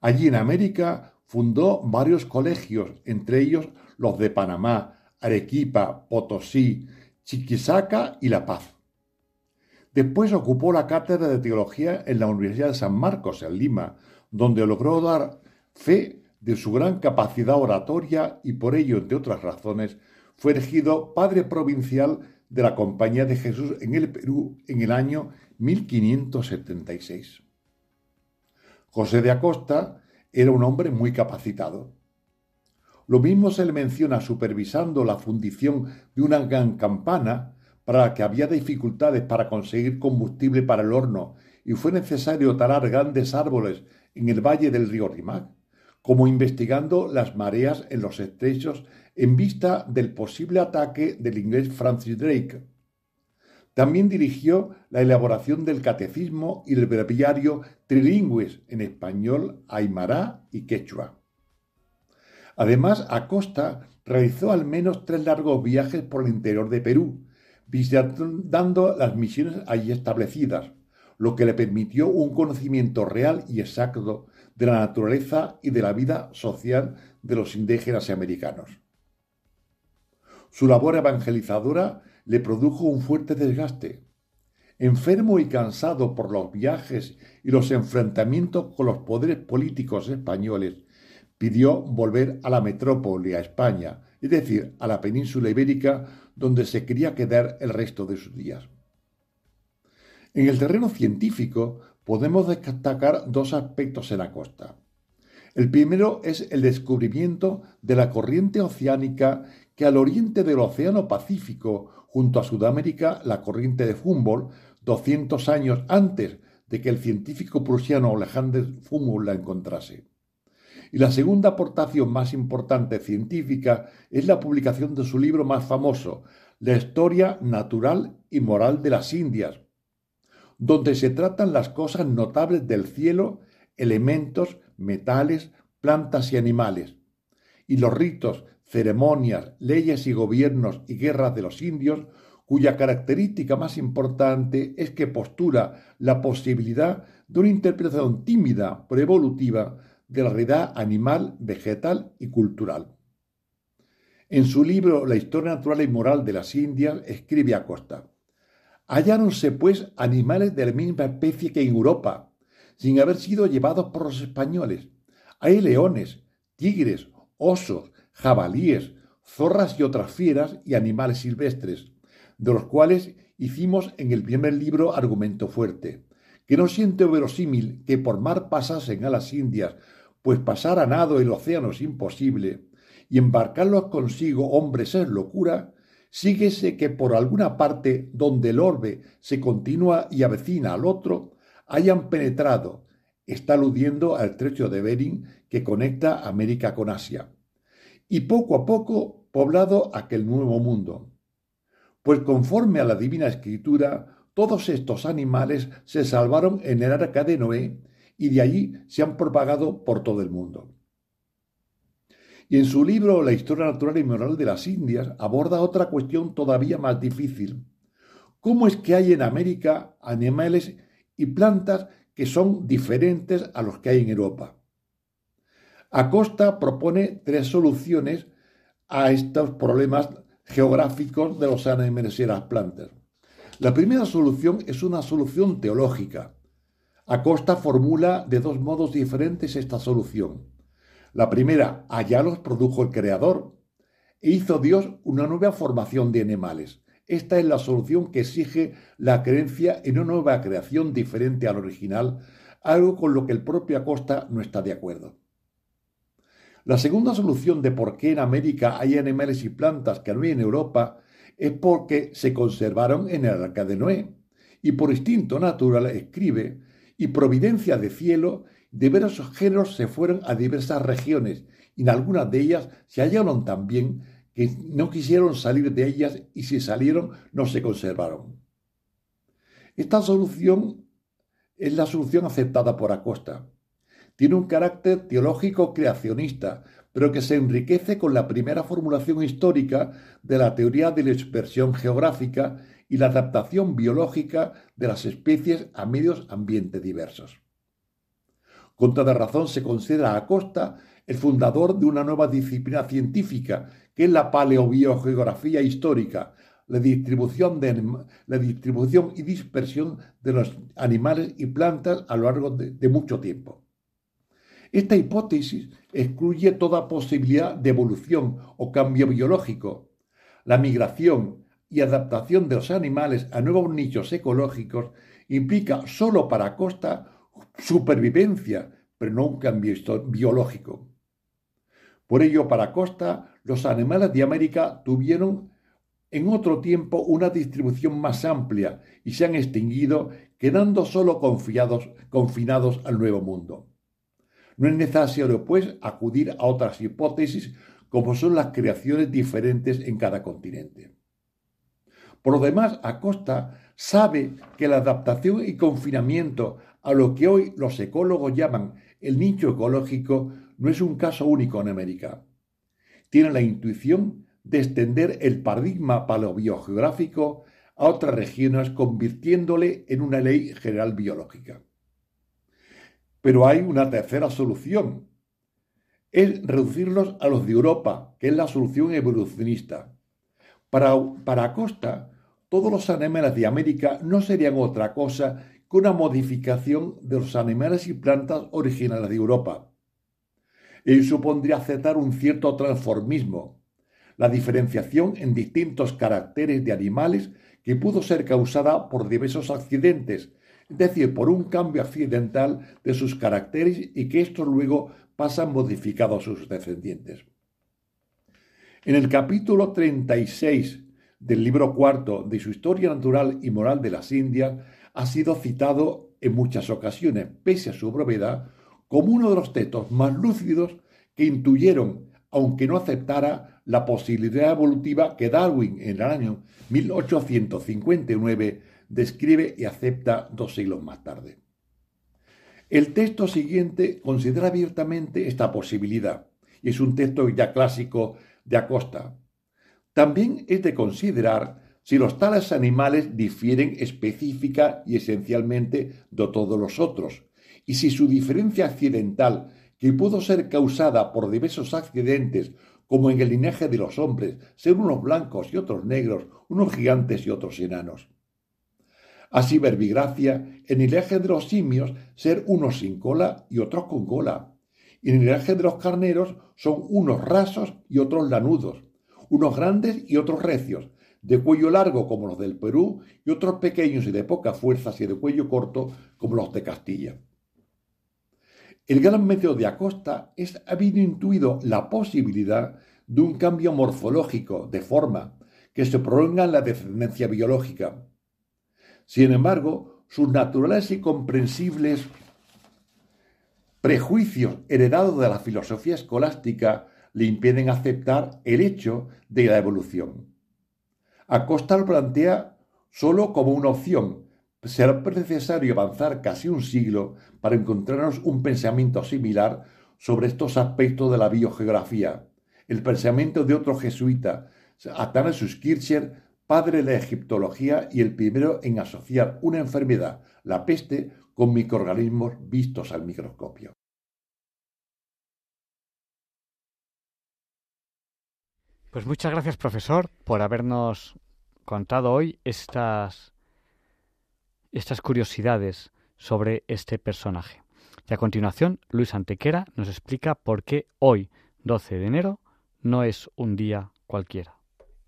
Allí en América fundó varios colegios, entre ellos los de Panamá, Arequipa, Potosí, Chiquisaca y La Paz. Después ocupó la cátedra de teología en la Universidad de San Marcos, en Lima, donde logró dar fe de su gran capacidad oratoria y por ello, entre otras razones, fue elegido padre provincial de la Compañía de Jesús en el Perú en el año 1576. José de Acosta era un hombre muy capacitado. Lo mismo se le menciona supervisando la fundición de una gran campana para la que había dificultades para conseguir combustible para el horno y fue necesario talar grandes árboles en el valle del río Rimac, como investigando las mareas en los estrechos en vista del posible ataque del inglés Francis Drake. También dirigió la elaboración del catecismo y el breviario trilingües en español, aymara y quechua. Además, Acosta realizó al menos tres largos viajes por el interior de Perú, visitando las misiones allí establecidas, lo que le permitió un conocimiento real y exacto de la naturaleza y de la vida social de los indígenas americanos. Su labor evangelizadora le produjo un fuerte desgaste. Enfermo y cansado por los viajes y los enfrentamientos con los poderes políticos españoles pidió volver a la metrópoli, a España, es decir, a la península ibérica, donde se quería quedar el resto de sus días. En el terreno científico podemos destacar dos aspectos en la costa. El primero es el descubrimiento de la corriente oceánica que al oriente del Océano Pacífico, junto a Sudamérica, la corriente de Humboldt, 200 años antes de que el científico prusiano Alexander Humboldt la encontrase. Y la segunda aportación más importante científica es la publicación de su libro más famoso, La historia natural y moral de las Indias, donde se tratan las cosas notables del cielo, elementos, metales, plantas y animales, y los ritos, ceremonias, leyes y gobiernos y guerras de los indios, cuya característica más importante es que postura la posibilidad de una interpretación tímida pero evolutiva de la realidad animal, vegetal y cultural. En su libro La historia natural y moral de las Indias escribe Acosta, Halláronse pues animales de la misma especie que en Europa, sin haber sido llevados por los españoles. Hay leones, tigres, osos, jabalíes, zorras y otras fieras y animales silvestres, de los cuales hicimos en el primer libro argumento fuerte, que no siente verosímil que por mar pasasen a las Indias pues pasar a nado el océano es imposible, y embarcarlos consigo hombres es locura, síguese que por alguna parte donde el orbe se continúa y avecina al otro, hayan penetrado, está aludiendo al estrecho de Bering que conecta América con Asia, y poco a poco poblado aquel nuevo mundo. Pues conforme a la divina escritura, todos estos animales se salvaron en el arca de Noé y de allí se han propagado por todo el mundo. Y en su libro La historia natural y moral de las Indias aborda otra cuestión todavía más difícil. ¿Cómo es que hay en América animales y plantas que son diferentes a los que hay en Europa? Acosta propone tres soluciones a estos problemas geográficos de los animales y las plantas. La primera solución es una solución teológica, Acosta formula de dos modos diferentes esta solución. La primera, allá los produjo el Creador e hizo Dios una nueva formación de animales. Esta es la solución que exige la creencia en una nueva creación diferente al original, algo con lo que el propio Acosta no está de acuerdo. La segunda solución de por qué en América hay animales y plantas que no hay en Europa es porque se conservaron en el arca de Noé. Y por instinto natural escribe y providencia de cielo, diversos géneros se fueron a diversas regiones, y en algunas de ellas se hallaron también que no quisieron salir de ellas y si salieron no se conservaron. Esta solución es la solución aceptada por Acosta. Tiene un carácter teológico creacionista, pero que se enriquece con la primera formulación histórica de la teoría de la dispersión geográfica y la adaptación biológica de las especies a medios ambientes diversos. Con toda razón se considera a Acosta el fundador de una nueva disciplina científica, que es la paleobiogeografía histórica, la distribución y dispersión de los animales y plantas a lo largo de mucho tiempo. Esta hipótesis excluye toda posibilidad de evolución o cambio biológico. La migración y adaptación de los animales a nuevos nichos ecológicos implica solo para Costa supervivencia, pero no un cambio biológico. Por ello, para Costa, los animales de América tuvieron en otro tiempo una distribución más amplia y se han extinguido, quedando solo confinados al Nuevo Mundo. No es necesario, pues, acudir a otras hipótesis como son las creaciones diferentes en cada continente. Por lo demás, Acosta sabe que la adaptación y confinamiento a lo que hoy los ecólogos llaman el nicho ecológico no es un caso único en América. Tiene la intuición de extender el paradigma paleobiogeográfico a otras regiones convirtiéndole en una ley general biológica. Pero hay una tercera solución. Es reducirlos a los de Europa, que es la solución evolucionista. Para, para Acosta, todos los animales de América no serían otra cosa que una modificación de los animales y plantas originales de Europa. Ello supondría aceptar un cierto transformismo, la diferenciación en distintos caracteres de animales que pudo ser causada por diversos accidentes es decir, por un cambio accidental de sus caracteres y que estos luego pasan modificados a sus descendientes. En el capítulo 36 del libro cuarto de su Historia Natural y Moral de las Indias ha sido citado en muchas ocasiones, pese a su brevedad, como uno de los textos más lúcidos que intuyeron, aunque no aceptara, la posibilidad evolutiva que Darwin en el año 1859 describe y acepta dos siglos más tarde. El texto siguiente considera abiertamente esta posibilidad, y es un texto ya clásico de Acosta. También es de considerar si los tales animales difieren específica y esencialmente de todos los otros, y si su diferencia accidental, que pudo ser causada por diversos accidentes, como en el linaje de los hombres, ser unos blancos y otros negros, unos gigantes y otros enanos. Así verbigracia en el eje de los simios ser unos sin cola y otros con cola. Y en el eje de los carneros son unos rasos y otros lanudos, unos grandes y otros recios, de cuello largo como los del Perú y otros pequeños y de poca fuerza y de cuello corto como los de Castilla. El gran método de Acosta es habido intuido la posibilidad de un cambio morfológico de forma que se prolonga en la descendencia biológica, sin embargo, sus naturales y comprensibles prejuicios heredados de la filosofía escolástica le impiden aceptar el hecho de la evolución. Acosta lo plantea solo como una opción. Será necesario avanzar casi un siglo para encontrarnos un pensamiento similar sobre estos aspectos de la biogeografía. El pensamiento de otro jesuita, Athanasius Kircher, padre de egiptología y el primero en asociar una enfermedad, la peste, con microorganismos vistos al microscopio. Pues muchas gracias, profesor, por habernos contado hoy estas, estas curiosidades sobre este personaje. Y a continuación, Luis Antequera nos explica por qué hoy, 12 de enero, no es un día cualquiera.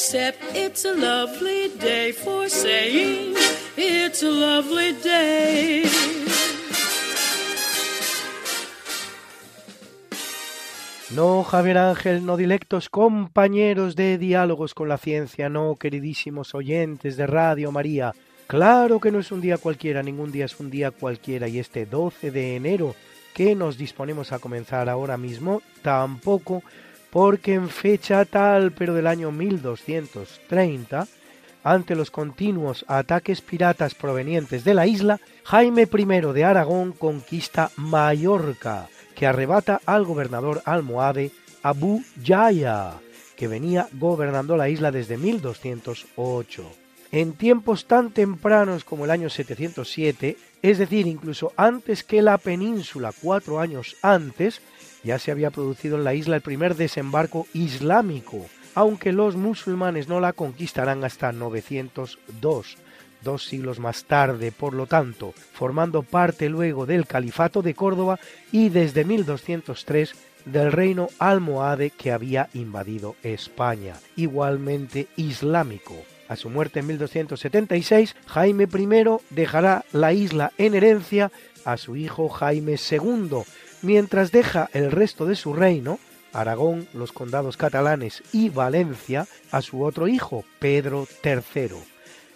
except it's a lovely day for saying it's a lovely day. No, Javier Ángel, no dilectos compañeros de diálogos con la ciencia, no, queridísimos oyentes de Radio María. Claro que no es un día cualquiera, ningún día es un día cualquiera y este 12 de enero que nos disponemos a comenzar ahora mismo tampoco, porque en fecha tal, pero del año 1230, ante los continuos ataques piratas provenientes de la isla, Jaime I de Aragón conquista Mallorca que arrebata al gobernador almohade Abu Yaya, que venía gobernando la isla desde 1208. En tiempos tan tempranos como el año 707, es decir, incluso antes que la península, cuatro años antes, ya se había producido en la isla el primer desembarco islámico, aunque los musulmanes no la conquistarán hasta 902, dos siglos más tarde, por lo tanto, formando parte luego del Califato de Córdoba y desde 1203 del reino almohade que había invadido España, igualmente islámico. A su muerte en 1276, Jaime I dejará la isla en herencia a su hijo Jaime II, mientras deja el resto de su reino, Aragón, los condados catalanes y Valencia, a su otro hijo, Pedro III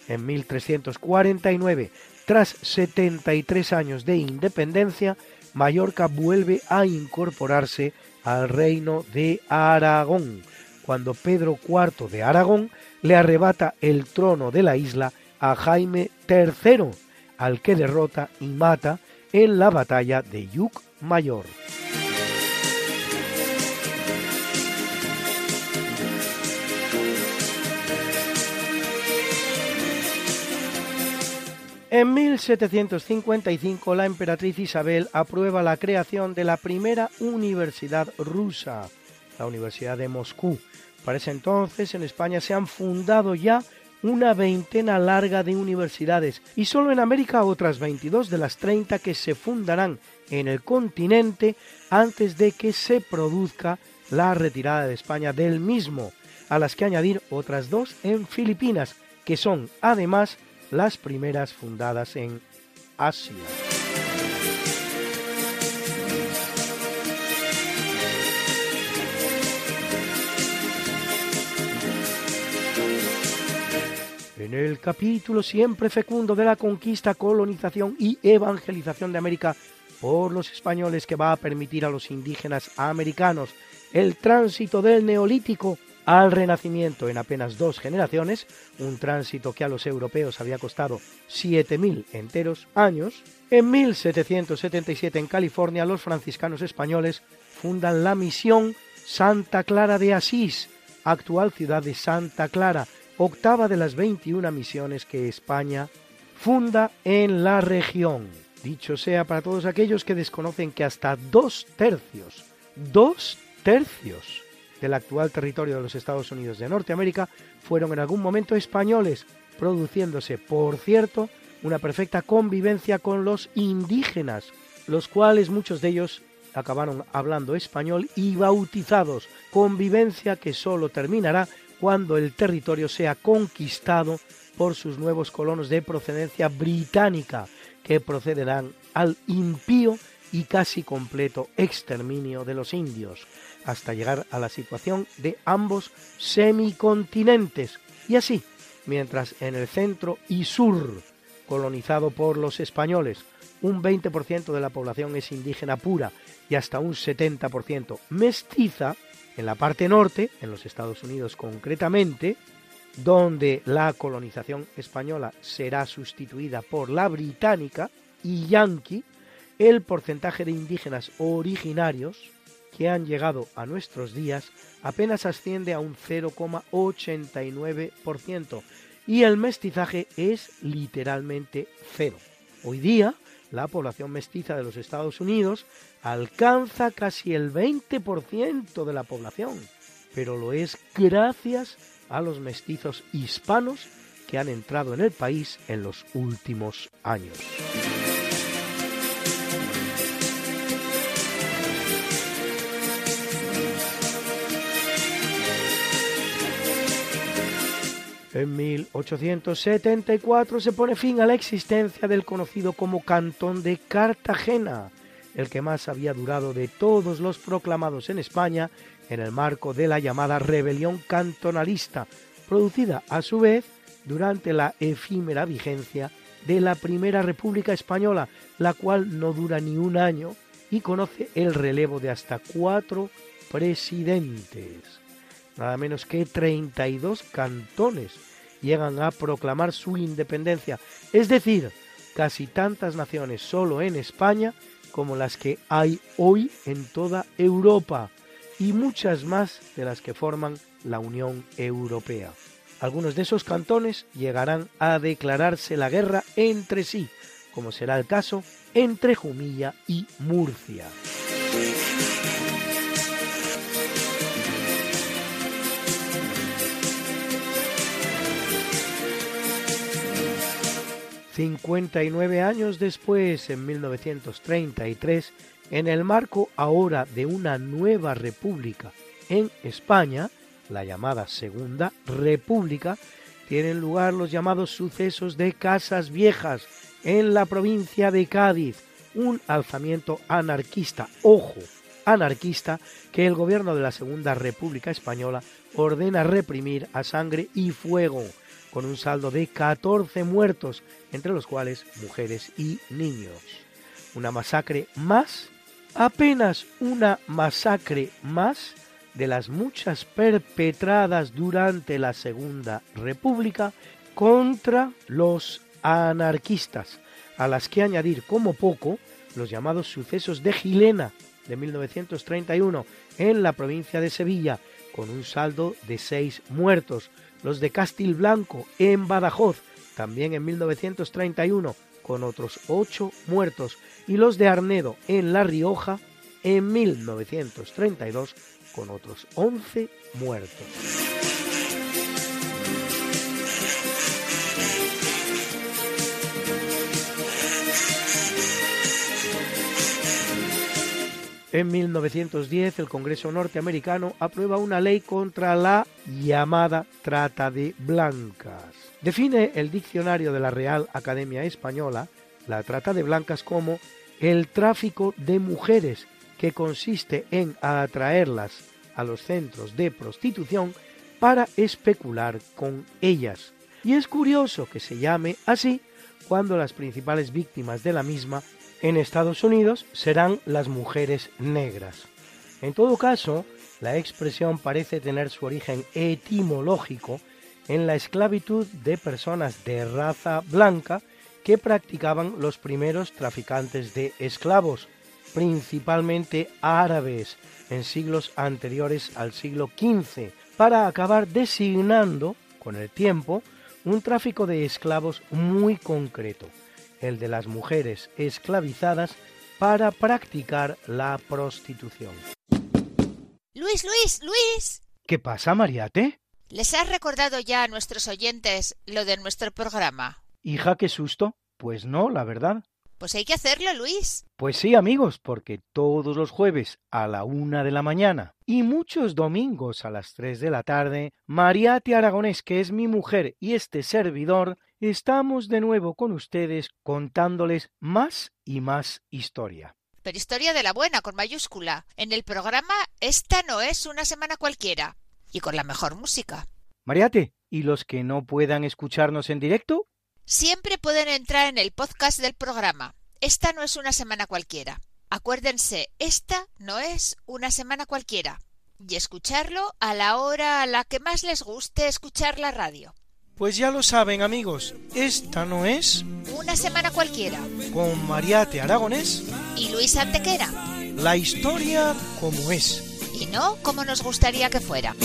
en 1349. Tras 73 años de independencia, Mallorca vuelve a incorporarse al reino de Aragón, cuando Pedro IV de Aragón le arrebata el trono de la isla a Jaime III, al que derrota y mata en la batalla de Yuc Mayor. En 1755 la emperatriz Isabel aprueba la creación de la primera universidad rusa, la Universidad de Moscú. Para ese entonces en España se han fundado ya una veintena larga de universidades y solo en América otras 22 de las 30 que se fundarán en el continente antes de que se produzca la retirada de España del mismo, a las que añadir otras dos en Filipinas, que son además las primeras fundadas en Asia. En el capítulo siempre fecundo de la conquista, colonización y evangelización de América por los españoles que va a permitir a los indígenas americanos el tránsito del neolítico al Renacimiento en apenas dos generaciones, un tránsito que a los europeos había costado 7.000 enteros años, en 1777 en California los franciscanos españoles fundan la misión Santa Clara de Asís, actual ciudad de Santa Clara, octava de las 21 misiones que España funda en la región. Dicho sea para todos aquellos que desconocen que hasta dos tercios, dos tercios del actual territorio de los Estados Unidos de Norteamérica fueron en algún momento españoles, produciéndose, por cierto, una perfecta convivencia con los indígenas, los cuales muchos de ellos acabaron hablando español y bautizados, convivencia que solo terminará cuando el territorio sea conquistado por sus nuevos colonos de procedencia británica, que procederán al impío y casi completo exterminio de los indios, hasta llegar a la situación de ambos semicontinentes. Y así, mientras en el centro y sur, colonizado por los españoles, un 20% de la población es indígena pura y hasta un 70% mestiza, en la parte norte, en los Estados Unidos concretamente, donde la colonización española será sustituida por la británica y yanqui, el porcentaje de indígenas originarios que han llegado a nuestros días apenas asciende a un 0,89% y el mestizaje es literalmente cero. Hoy día, la población mestiza de los Estados Unidos alcanza casi el 20% de la población, pero lo es gracias a los mestizos hispanos que han entrado en el país en los últimos años. En 1874 se pone fin a la existencia del conocido como Cantón de Cartagena, el que más había durado de todos los proclamados en España en el marco de la llamada rebelión cantonalista, producida a su vez durante la efímera vigencia de la Primera República Española, la cual no dura ni un año y conoce el relevo de hasta cuatro presidentes. Nada menos que 32 cantones llegan a proclamar su independencia, es decir, casi tantas naciones solo en España como las que hay hoy en toda Europa y muchas más de las que forman la Unión Europea. Algunos de esos cantones llegarán a declararse la guerra entre sí, como será el caso entre Jumilla y Murcia. ...59 años después, en 1933... ...en el marco ahora de una nueva república en España la llamada Segunda República, tienen lugar los llamados sucesos de Casas Viejas en la provincia de Cádiz, un alzamiento anarquista, ojo, anarquista, que el gobierno de la Segunda República Española ordena reprimir a sangre y fuego, con un saldo de 14 muertos, entre los cuales mujeres y niños. Una masacre más, apenas una masacre más, de las muchas perpetradas durante la Segunda República contra los anarquistas, a las que añadir como poco los llamados sucesos de Gilena de 1931 en la provincia de Sevilla, con un saldo de seis muertos, los de Castilblanco en Badajoz, también en 1931, con otros ocho muertos, y los de Arnedo en La Rioja en 1932, con otros 11 muertos. En 1910 el Congreso norteamericano aprueba una ley contra la llamada trata de blancas. Define el diccionario de la Real Academia Española la trata de blancas como el tráfico de mujeres que consiste en atraerlas a los centros de prostitución para especular con ellas. Y es curioso que se llame así cuando las principales víctimas de la misma en Estados Unidos serán las mujeres negras. En todo caso, la expresión parece tener su origen etimológico en la esclavitud de personas de raza blanca que practicaban los primeros traficantes de esclavos, principalmente árabes, en siglos anteriores al siglo XV, para acabar designando, con el tiempo, un tráfico de esclavos muy concreto, el de las mujeres esclavizadas para practicar la prostitución. Luis, Luis, Luis. ¿Qué pasa, Mariate? ¿Les has recordado ya a nuestros oyentes lo de nuestro programa? Hija, qué susto. Pues no, la verdad. Pues hay que hacerlo, Luis. Pues sí, amigos, porque todos los jueves a la una de la mañana y muchos domingos a las tres de la tarde, Mariate Aragonés, que es mi mujer y este servidor, estamos de nuevo con ustedes contándoles más y más historia. Pero historia de la buena, con mayúscula. En el programa Esta no es una semana cualquiera. Y con la mejor música. Mariate, ¿y los que no puedan escucharnos en directo? Siempre pueden entrar en el podcast del programa. Esta no es una semana cualquiera. Acuérdense, esta no es una semana cualquiera. Y escucharlo a la hora a la que más les guste escuchar la radio. Pues ya lo saben amigos, esta no es una semana cualquiera. Con Mariate Aragonés y Luis Antequera. La historia como es. Y no como nos gustaría que fuera.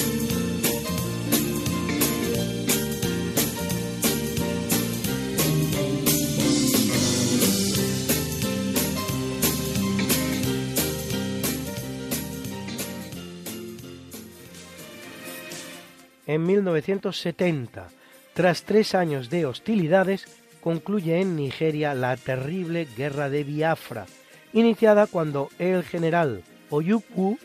en 1970. Tras tres años de hostilidades, concluye en Nigeria la terrible guerra de Biafra, iniciada cuando el general Oyukwu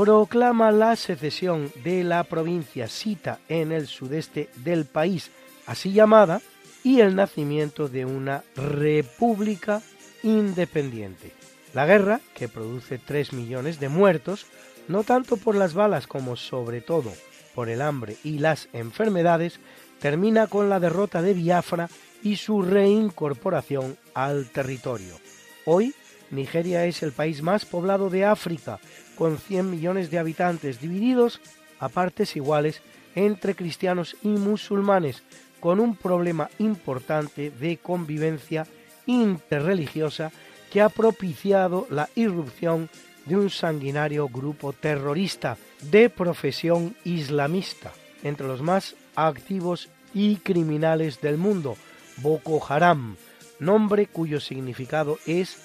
proclama la secesión de la provincia Sita en el sudeste del país, así llamada, y el nacimiento de una república independiente. La guerra, que produce 3 millones de muertos, no tanto por las balas como sobre todo por el hambre y las enfermedades, termina con la derrota de Biafra y su reincorporación al territorio. Hoy, Nigeria es el país más poblado de África, con 100 millones de habitantes divididos a partes iguales entre cristianos y musulmanes, con un problema importante de convivencia interreligiosa que ha propiciado la irrupción de un sanguinario grupo terrorista de profesión islamista, entre los más activos y criminales del mundo, Boko Haram, nombre cuyo significado es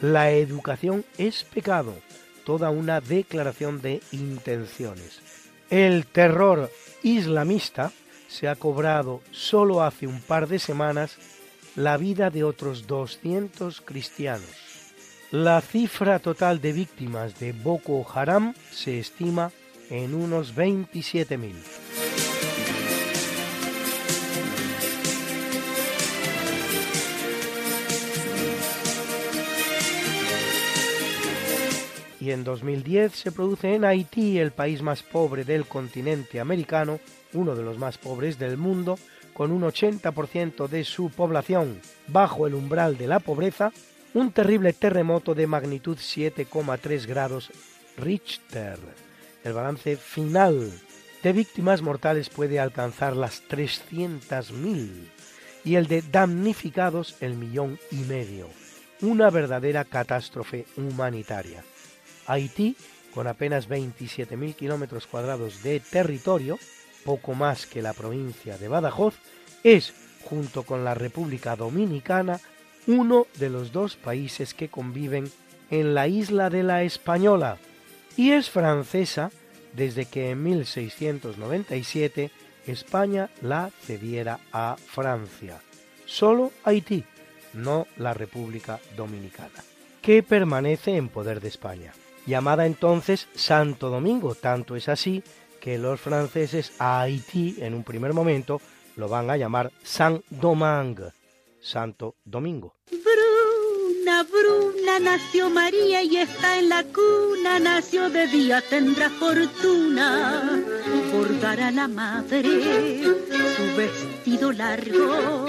la educación es pecado, toda una declaración de intenciones. El terror islamista se ha cobrado solo hace un par de semanas la vida de otros 200 cristianos. La cifra total de víctimas de Boko Haram se estima en unos 27.000. y en 2010 se produce en Haití, el país más pobre del continente americano, uno de los más pobres del mundo, con un 80% de su población bajo el umbral de la pobreza, un terrible terremoto de magnitud 7,3 grados Richter. El balance final de víctimas mortales puede alcanzar las 300.000 y el de damnificados el millón y medio. Una verdadera catástrofe humanitaria. Haití, con apenas 27.000 kilómetros cuadrados de territorio, poco más que la provincia de Badajoz, es, junto con la República Dominicana, uno de los dos países que conviven en la isla de la Española, y es francesa desde que en 1697 España la cediera a Francia. Solo Haití, no la República Dominicana, que permanece en poder de España llamada entonces Santo Domingo. Tanto es así que los franceses a Haití en un primer momento lo van a llamar Saint Domingue, Santo Domingo. Bruna, Bruna, nació María y está en la cuna, nació de día, tendrá fortuna, bordará la madre su vestido largo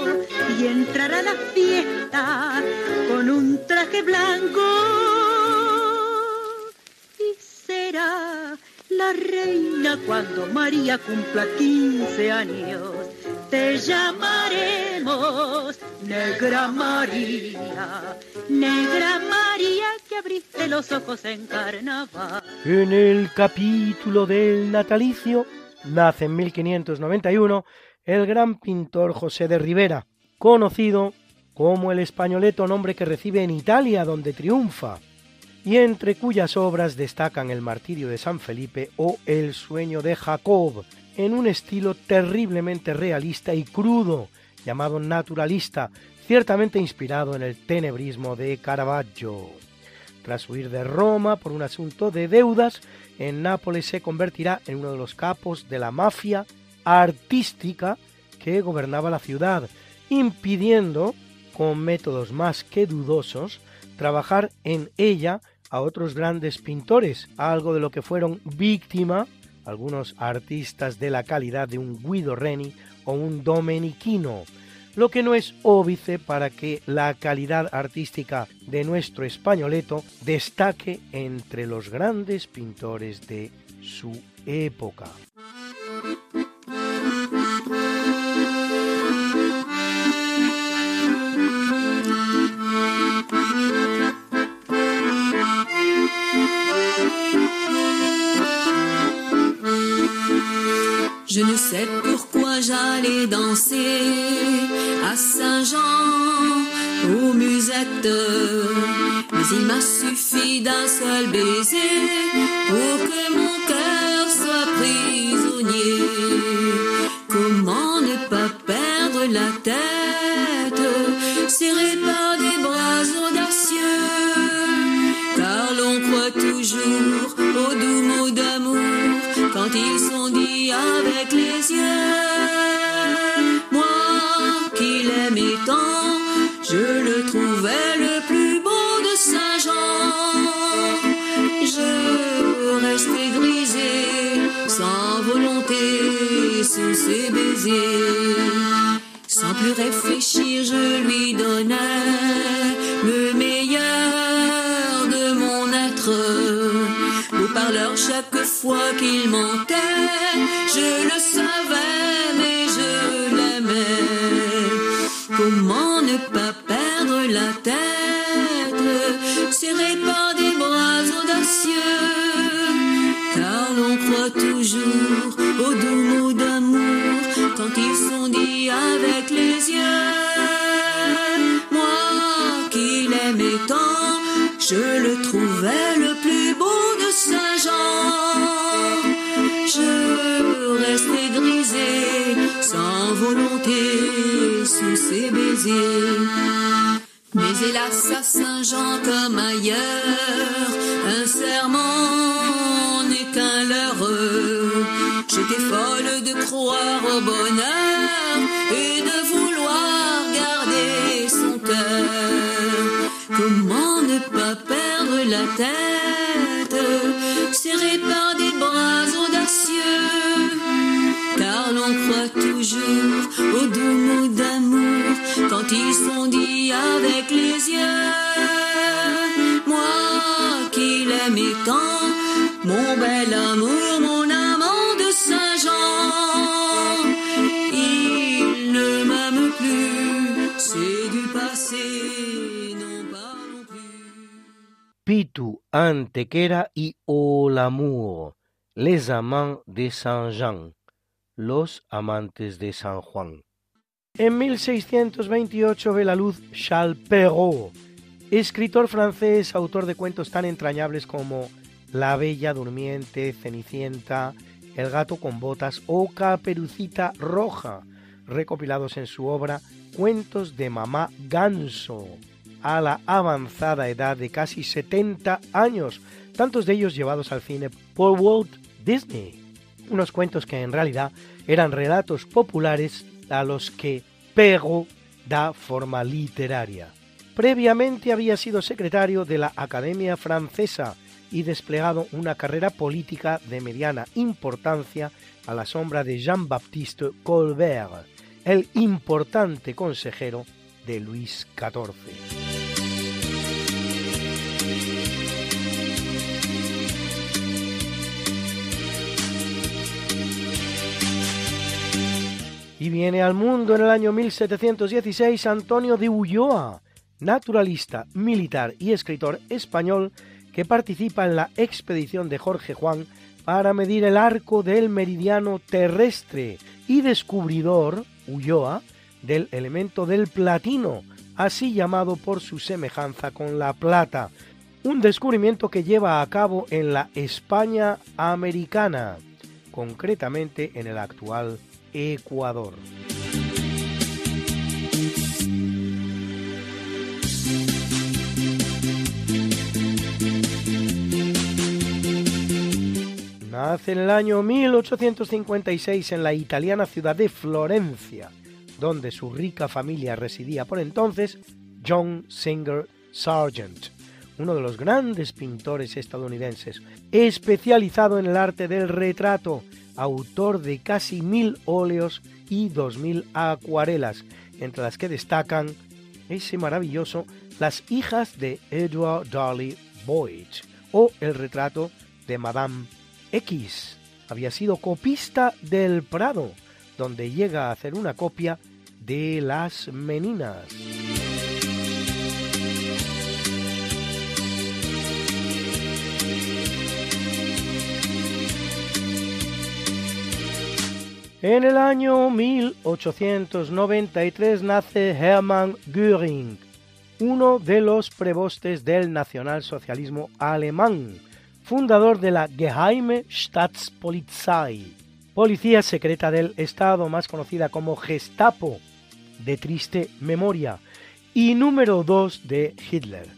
y entrará a la fiesta con un traje blanco la reina cuando María cumpla 15 años. Te llamaremos Negra María, Negra María que abriste los ojos en carnaval. En el capítulo del natalicio nace en 1591 el gran pintor José de Rivera, conocido como el españoleto nombre que recibe en Italia donde triunfa y entre cuyas obras destacan El martirio de San Felipe o El sueño de Jacob, en un estilo terriblemente realista y crudo, llamado naturalista, ciertamente inspirado en el tenebrismo de Caravaggio. Tras huir de Roma por un asunto de deudas, en Nápoles se convertirá en uno de los capos de la mafia artística que gobernaba la ciudad, impidiendo, con métodos más que dudosos, trabajar en ella a otros grandes pintores, algo de lo que fueron víctima algunos artistas de la calidad de un Guido Reni o un Domenichino, lo que no es óbice para que la calidad artística de nuestro españoleto destaque entre los grandes pintores de su época. Je ne sais pourquoi j'allais danser à Saint-Jean aux musettes, mais il m'a suffi d'un seul baiser pour que mon cœur soit prisonnier. Comment ne pas perdre la tête, Moi qui l'aimais tant, je le trouvais le plus beau de Saint-Jean. Je restais grisé, sans volonté, sous ses baisers. Sans plus réfléchir, je lui donnais Chaque fois qu'il mentait, je le savais, mais je l'aimais. Comment ne pas perdre la tête, serré par des bras audacieux, car l'on croit toujours aux doux mots d'amour quand ils sont dits avec les yeux. Moi qui l'aimais tant, je le trouvais Mais hélas, à Saint-Jean comme ailleurs, un serment n'est qu'un leurre. J'étais folle de croire au bonheur et de vouloir garder son cœur. Comment ne pas perdre la tête, serré par des bras audacieux, car l'on croit toujours aux doux mots d'amour quand avec les yeux. Moi qui l'aimais tant, mon bel amour, mon amant de Saint-Jean, il ne m'aime plus, c'est du passé, non parlons plus. Pitu, Antequera y Olamour, les amants de Saint-Jean, los amantes de San Juan. En 1628 ve la luz Charles Perrault, escritor francés, autor de cuentos tan entrañables como La Bella Durmiente, Cenicienta, El Gato con Botas o Caperucita Roja, recopilados en su obra Cuentos de Mamá Ganso, a la avanzada edad de casi 70 años, tantos de ellos llevados al cine por Walt Disney. Unos cuentos que en realidad eran relatos populares a los que Perrault da forma literaria. Previamente había sido secretario de la Academia Francesa y desplegado una carrera política de mediana importancia a la sombra de Jean-Baptiste Colbert, el importante consejero de Luis XIV. Y viene al mundo en el año 1716 Antonio de Ulloa, naturalista, militar y escritor español que participa en la expedición de Jorge Juan para medir el arco del meridiano terrestre y descubridor, Ulloa, del elemento del platino, así llamado por su semejanza con la plata, un descubrimiento que lleva a cabo en la España americana, concretamente en el actual Ecuador. Nace en el año 1856 en la italiana ciudad de Florencia, donde su rica familia residía por entonces, John Singer Sargent, uno de los grandes pintores estadounidenses, especializado en el arte del retrato, autor de casi mil óleos y dos mil acuarelas, entre las que destacan ese maravilloso Las hijas de Edward Darley Boyd o el retrato de Madame X. Había sido copista del Prado, donde llega a hacer una copia de Las Meninas. En el año 1893 nace Hermann Göring, uno de los prebostes del nacionalsocialismo alemán, fundador de la Geheime Staatspolizei, policía secreta del Estado más conocida como Gestapo, de triste memoria, y número dos de Hitler.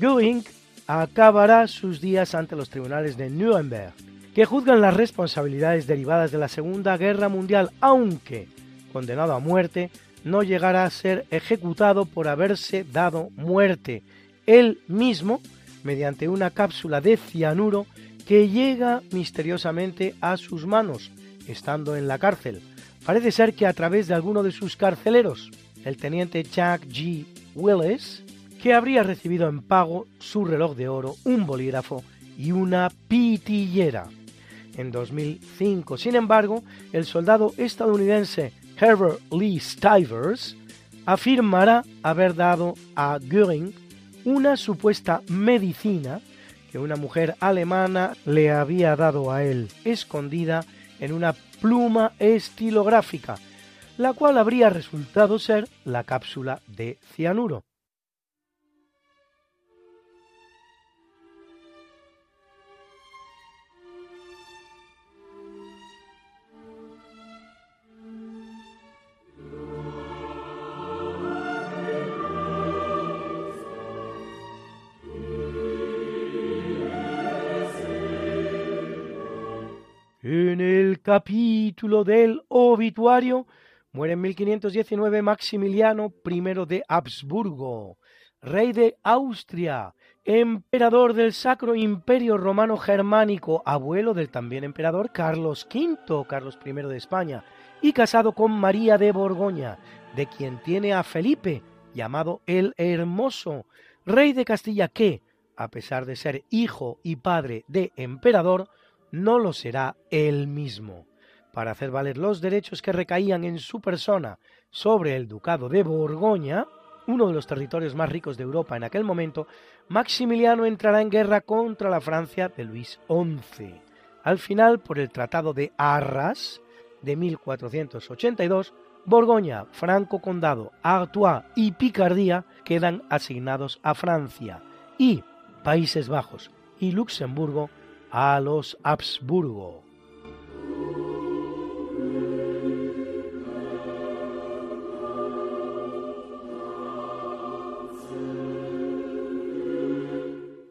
Göring acabará sus días ante los tribunales de Nuremberg que juzgan las responsabilidades derivadas de la Segunda Guerra Mundial, aunque, condenado a muerte, no llegará a ser ejecutado por haberse dado muerte él mismo mediante una cápsula de cianuro que llega misteriosamente a sus manos, estando en la cárcel, Parece ser que a través de alguno de sus carceleros, el teniente Jack G. Willis, que habría recibido en pago su reloj de oro, un bolígrafo y una pitillera. En 2005, sin embargo, el soldado estadounidense Herbert Lee Stivers afirmará haber dado a Göring una supuesta medicina que una mujer alemana le había dado a él, escondida en una pluma estilográfica, la cual habría resultado ser la cápsula de cianuro. En el capítulo del obituario muere en 1519 Maximiliano I de Habsburgo, rey de Austria, emperador del Sacro Imperio Romano Germánico, abuelo del también emperador Carlos V, Carlos I de España, y casado con María de Borgoña, de quien tiene a Felipe, llamado el Hermoso, rey de Castilla que, a pesar de ser hijo y padre de emperador, no lo será él mismo. Para hacer valer los derechos que recaían en su persona sobre el ducado de Borgoña, uno de los territorios más ricos de Europa en aquel momento, Maximiliano entrará en guerra contra la Francia de Luis XI. Al final, por el Tratado de Arras de 1482, Borgoña, Franco Condado, Artois y Picardía quedan asignados a Francia y Países Bajos y Luxemburgo a los Habsburgo.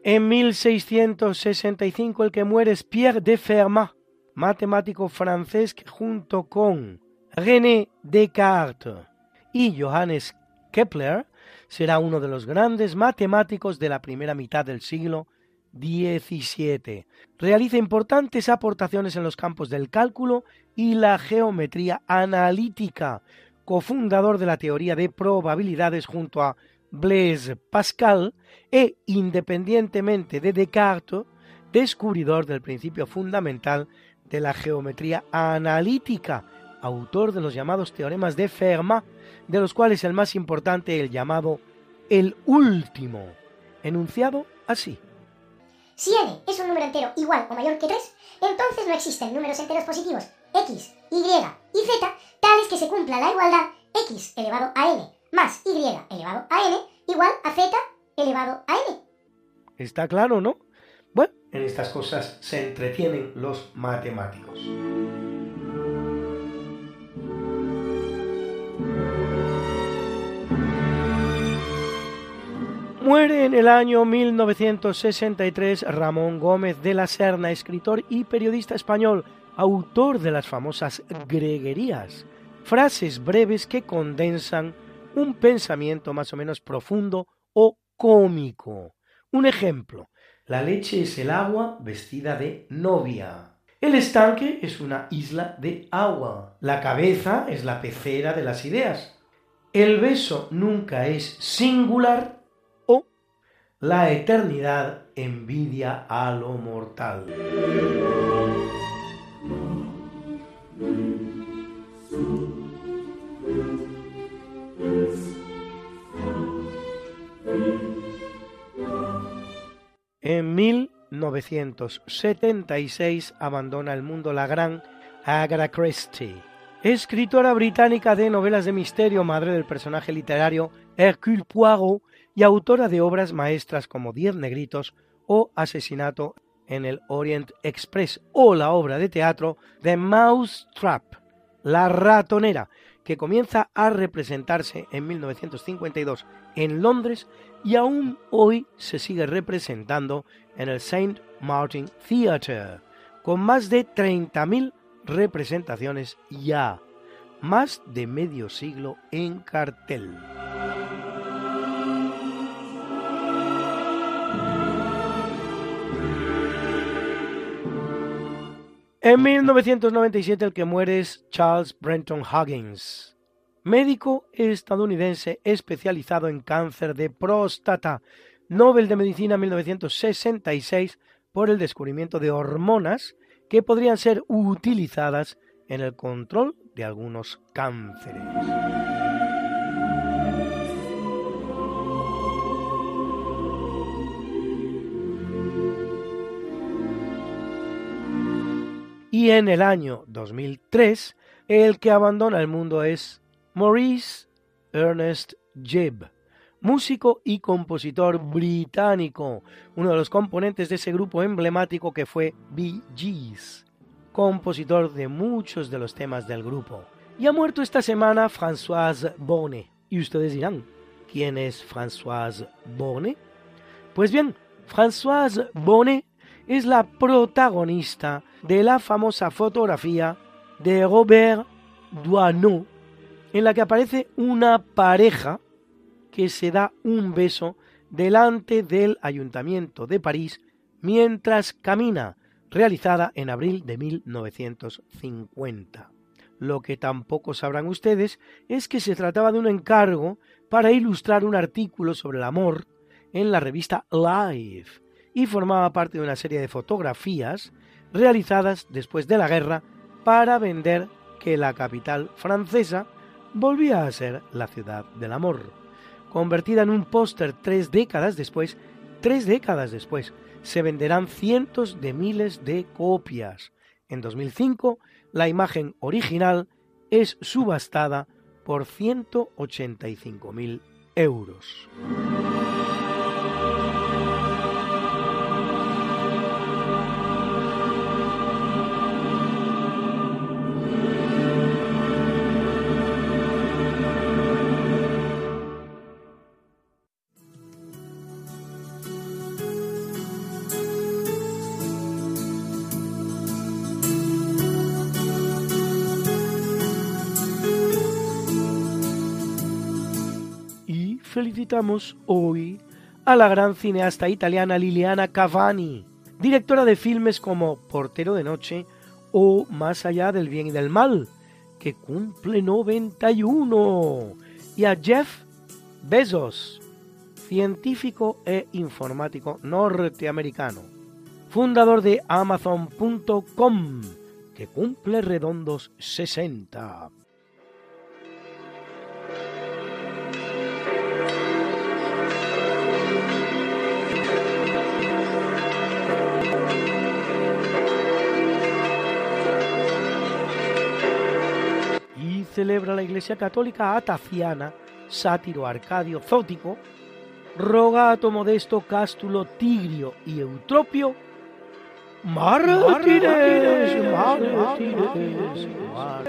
En 1665 el que muere es Pierre de Fermat, matemático francés que junto con René Descartes y Johannes Kepler será uno de los grandes matemáticos de la primera mitad del siglo 17. Realiza importantes aportaciones en los campos del cálculo y la geometría analítica, cofundador de la teoría de probabilidades junto a Blaise Pascal e, independientemente de Descartes, descubridor del principio fundamental de la geometría analítica, autor de los llamados teoremas de Fermat, de los cuales el más importante el llamado el último, enunciado así. Si n es un número entero igual o mayor que 3, entonces no existen números enteros positivos x, y y z tales que se cumpla la igualdad x elevado a n más y elevado a n igual a z elevado a n. Está claro, ¿no? Bueno, en estas cosas se entretienen los matemáticos. Muere en el año 1963 Ramón Gómez de la Serna, escritor y periodista español, autor de las famosas greguerías, frases breves que condensan un pensamiento más o menos profundo o cómico. Un ejemplo, la leche es el agua vestida de novia. El estanque es una isla de agua. La cabeza es la pecera de las ideas. El beso nunca es singular la eternidad envidia a lo mortal. En 1976 abandona el mundo la gran Agatha Christie, escritora británica de novelas de misterio, madre del personaje literario Hercule Poirot y autora de obras maestras como Diez Negritos o Asesinato en el Orient Express o la obra de teatro The Mouse Trap, La Ratonera, que comienza a representarse en 1952 en Londres y aún hoy se sigue representando en el St. Martin Theatre, con más de 30.000 representaciones ya, más de medio siglo en cartel. En 1997 el que muere es Charles Brenton Huggins, médico estadounidense especializado en cáncer de próstata, Nobel de Medicina 1966 por el descubrimiento de hormonas que podrían ser utilizadas en el control de algunos cánceres. Y en el año 2003, el que abandona el mundo es Maurice Ernest Gibb, músico y compositor británico, uno de los componentes de ese grupo emblemático que fue Bee Gees, compositor de muchos de los temas del grupo. Y ha muerto esta semana Françoise Bonnet. Y ustedes dirán, ¿quién es Françoise Bonnet? Pues bien, Françoise Bonnet es la protagonista de la famosa fotografía de Robert Doisneau, en la que aparece una pareja que se da un beso delante del Ayuntamiento de París mientras camina, realizada en abril de 1950. Lo que tampoco sabrán ustedes es que se trataba de un encargo para ilustrar un artículo sobre el amor en la revista Life y formaba parte de una serie de fotografías realizadas después de la guerra para vender que la capital francesa volvía a ser la ciudad del amor convertida en un póster tres décadas después, tres décadas después, se venderán cientos de miles de copias. En 2005, la imagen original es subastada por 185.000 euros. Hoy a la gran cineasta italiana Liliana Cavani, directora de filmes como Portero de Noche o Más allá del bien y del mal, que cumple 91, y a Jeff Bezos, científico e informático norteamericano, fundador de Amazon.com, que cumple redondos 60. Celebra la Iglesia Católica a Taciana, Sátiro, Arcadio, Zótico, Rogato, Modesto, Cástulo, Tigrio y Eutropio, mártires,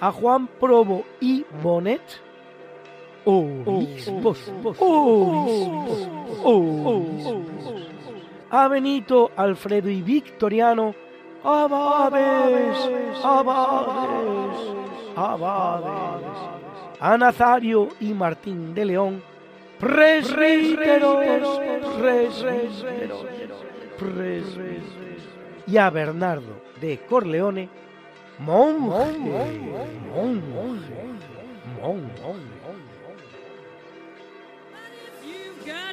a Juan Probo y Bonet, a Benito, Alfredo y Victoriano, abades, abades, abades, a Nazario y Martín de León, presbíteros, presbíteros, presbíteros, y a Bernardo de Corleone, monje, monje, monje.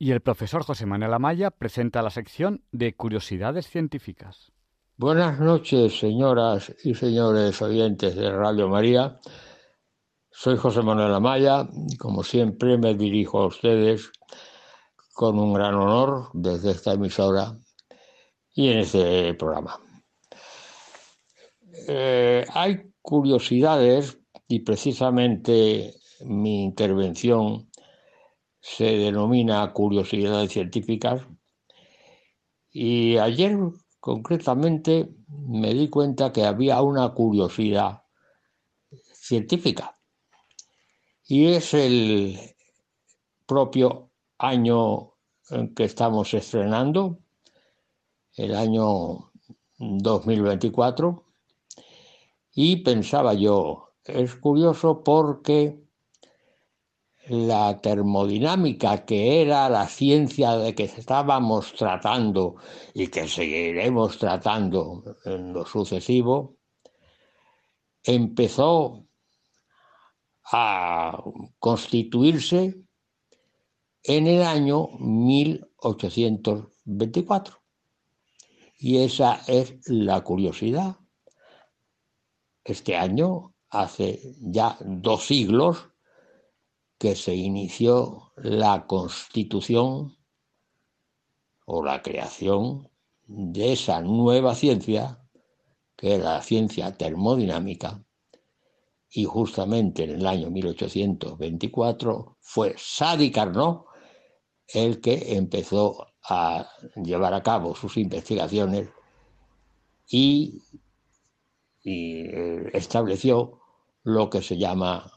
Y el profesor José Manuel Amaya presenta la sección de Curiosidades Científicas. Buenas noches, señoras y señores oyentes de Radio María. Soy José Manuel Amaya y como siempre me dirijo a ustedes con un gran honor desde esta emisora y en este programa. Eh, hay curiosidades y precisamente mi intervención se denomina curiosidades científicas. Y ayer concretamente me di cuenta que había una curiosidad científica. Y es el propio año en que estamos estrenando, el año 2024, y pensaba yo, es curioso porque la termodinámica, que era la ciencia de que estábamos tratando y que seguiremos tratando en lo sucesivo, empezó a constituirse en el año 1824. Y esa es la curiosidad. Este año, hace ya dos siglos, que se inició la constitución o la creación de esa nueva ciencia, que era la ciencia termodinámica, y justamente en el año 1824 fue Sadi Carnot el que empezó a llevar a cabo sus investigaciones y, y eh, estableció lo que se llama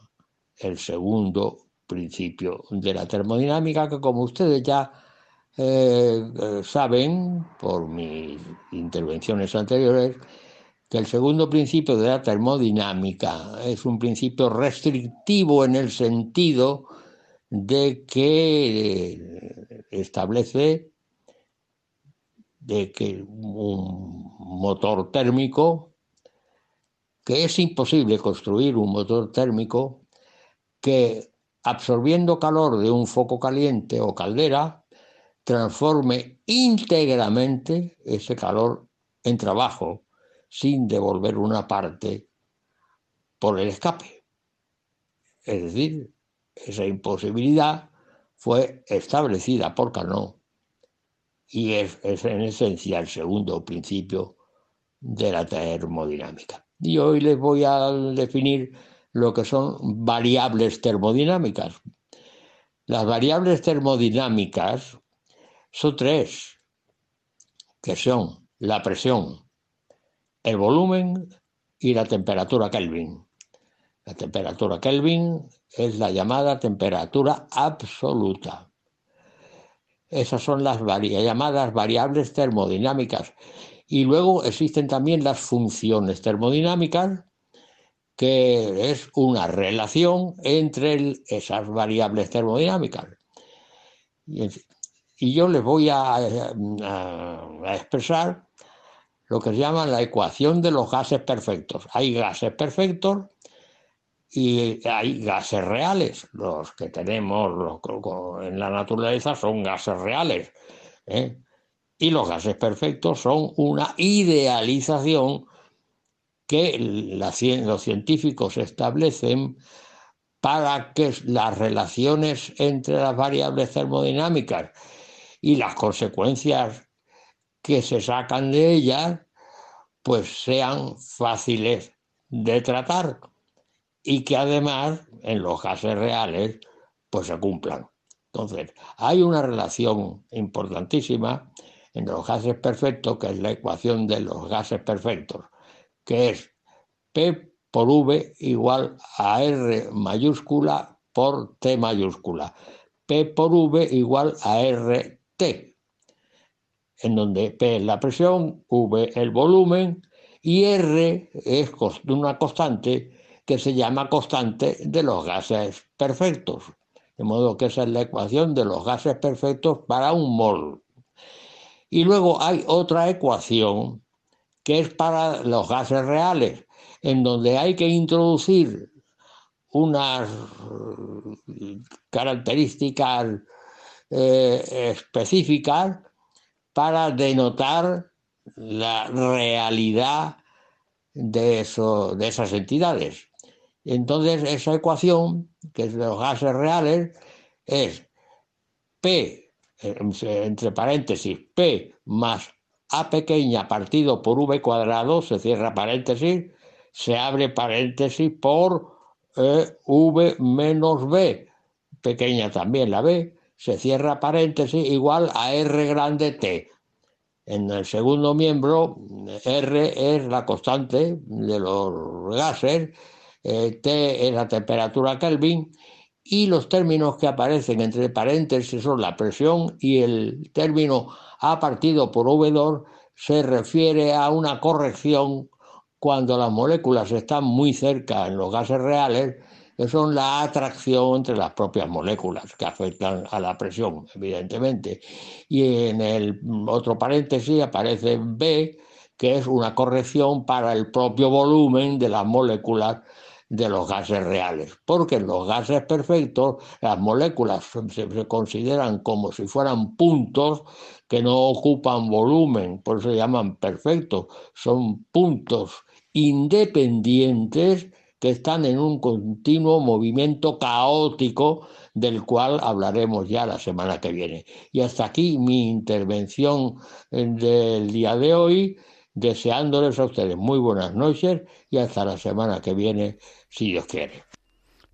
el segundo principio de la termodinámica, que como ustedes ya eh, eh, saben por mis intervenciones anteriores, que el segundo principio de la termodinámica es un principio restrictivo en el sentido de que eh, establece de que un motor térmico, que es imposible construir un motor térmico que absorbiendo calor de un foco caliente o caldera, transforme íntegramente ese calor en trabajo, sin devolver una parte por el escape. Es decir, esa imposibilidad fue establecida por Carnot y es, es, en esencia el segundo principio de la termodinámica. Y hoy les voy a definir lo que son variables termodinámicas. Las variables termodinámicas son tres, que son la presión, el volumen y la temperatura Kelvin. La temperatura Kelvin es la llamada temperatura absoluta. Esas son las llamadas variables termodinámicas. Y luego existen también las funciones termodinámicas, que es una relación entre esas variables termodinámicas. Y, yo les voy a, expresar lo que se llama la ecuación de los gases perfectos. Hay gases perfectos y hay gases reales. Los que tenemos en la naturaleza son gases reales. ¿eh? Y los gases perfectos son una idealización que los científicos establecen para que las relaciones entre las variables termodinámicas y las consecuencias que se sacan de ellas, pues sean fáciles de tratar y que además en los gases reales pues se cumplan. Entonces, hay una relación importantísima entre los gases perfectos, que es la ecuación de los gases perfectos, que es P por V igual a R mayúscula por T mayúscula. P por V igual a RT, en donde P es la presión, V el volumen y R es una constante que se llama constante de los gases perfectos. De modo que esa es la ecuación de los gases perfectos para un mol. Y luego hay otra ecuación que es para los gases reales, en donde hay que introducir unas características eh, específicas para denotar la realidad de, de esas entidades. Entonces, esa ecuación, que es de los gases reales, es P, entre paréntesis, P más a pequeña partido por v cuadrado, se cierra paréntesis, se abre paréntesis por eh, v menos b, pequeña también la b, se cierra paréntesis igual a r grande t. En el segundo miembro, R es la constante de los gases, eh, T es la temperatura Kelvin y los términos que aparecen entre paréntesis son la presión y el término A partido por V se refiere a una corrección cuando las moléculas están muy cerca en los gases reales que son la atracción entre las propias moléculas que afectan a la presión, evidentemente. Y en el otro paréntesis aparece B, que es una corrección para el propio volumen de las moléculas de los gases reales, porque en los gases perfectos las moléculas se, consideran como si fueran puntos que no ocupan volumen, por eso se llaman perfectos, son puntos independientes que están en un continuo movimiento caótico del cual hablaremos ya la semana que viene. Y hasta aquí mi intervención eh, del día de hoy, deseándoles a ustedes muy buenas noches y hasta la semana que viene, si Dios quiere.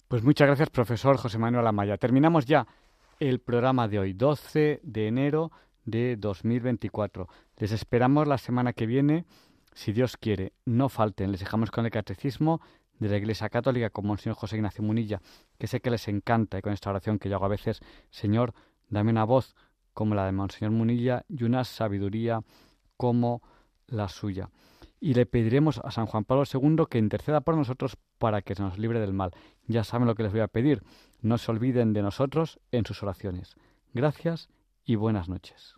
Pues muchas gracias, profesor José Manuel Amaya. Terminamos ya el programa de hoy, 12 de enero de 2024. Les esperamos la semana que viene, si Dios quiere. No falten, les dejamos con el catecismo de la Iglesia Católica como el señor José Ignacio Munilla, que sé que les encanta y con esta oración que yo hago a veces, Señor, dame una voz como la de Monseñor Munilla y una sabiduría como la suya. Y le pediremos a San Juan Pablo II que interceda por nosotros para que se nos libre del mal. Ya saben lo que les voy a pedir. No se olviden de nosotros en sus oraciones. Gracias y buenas noches.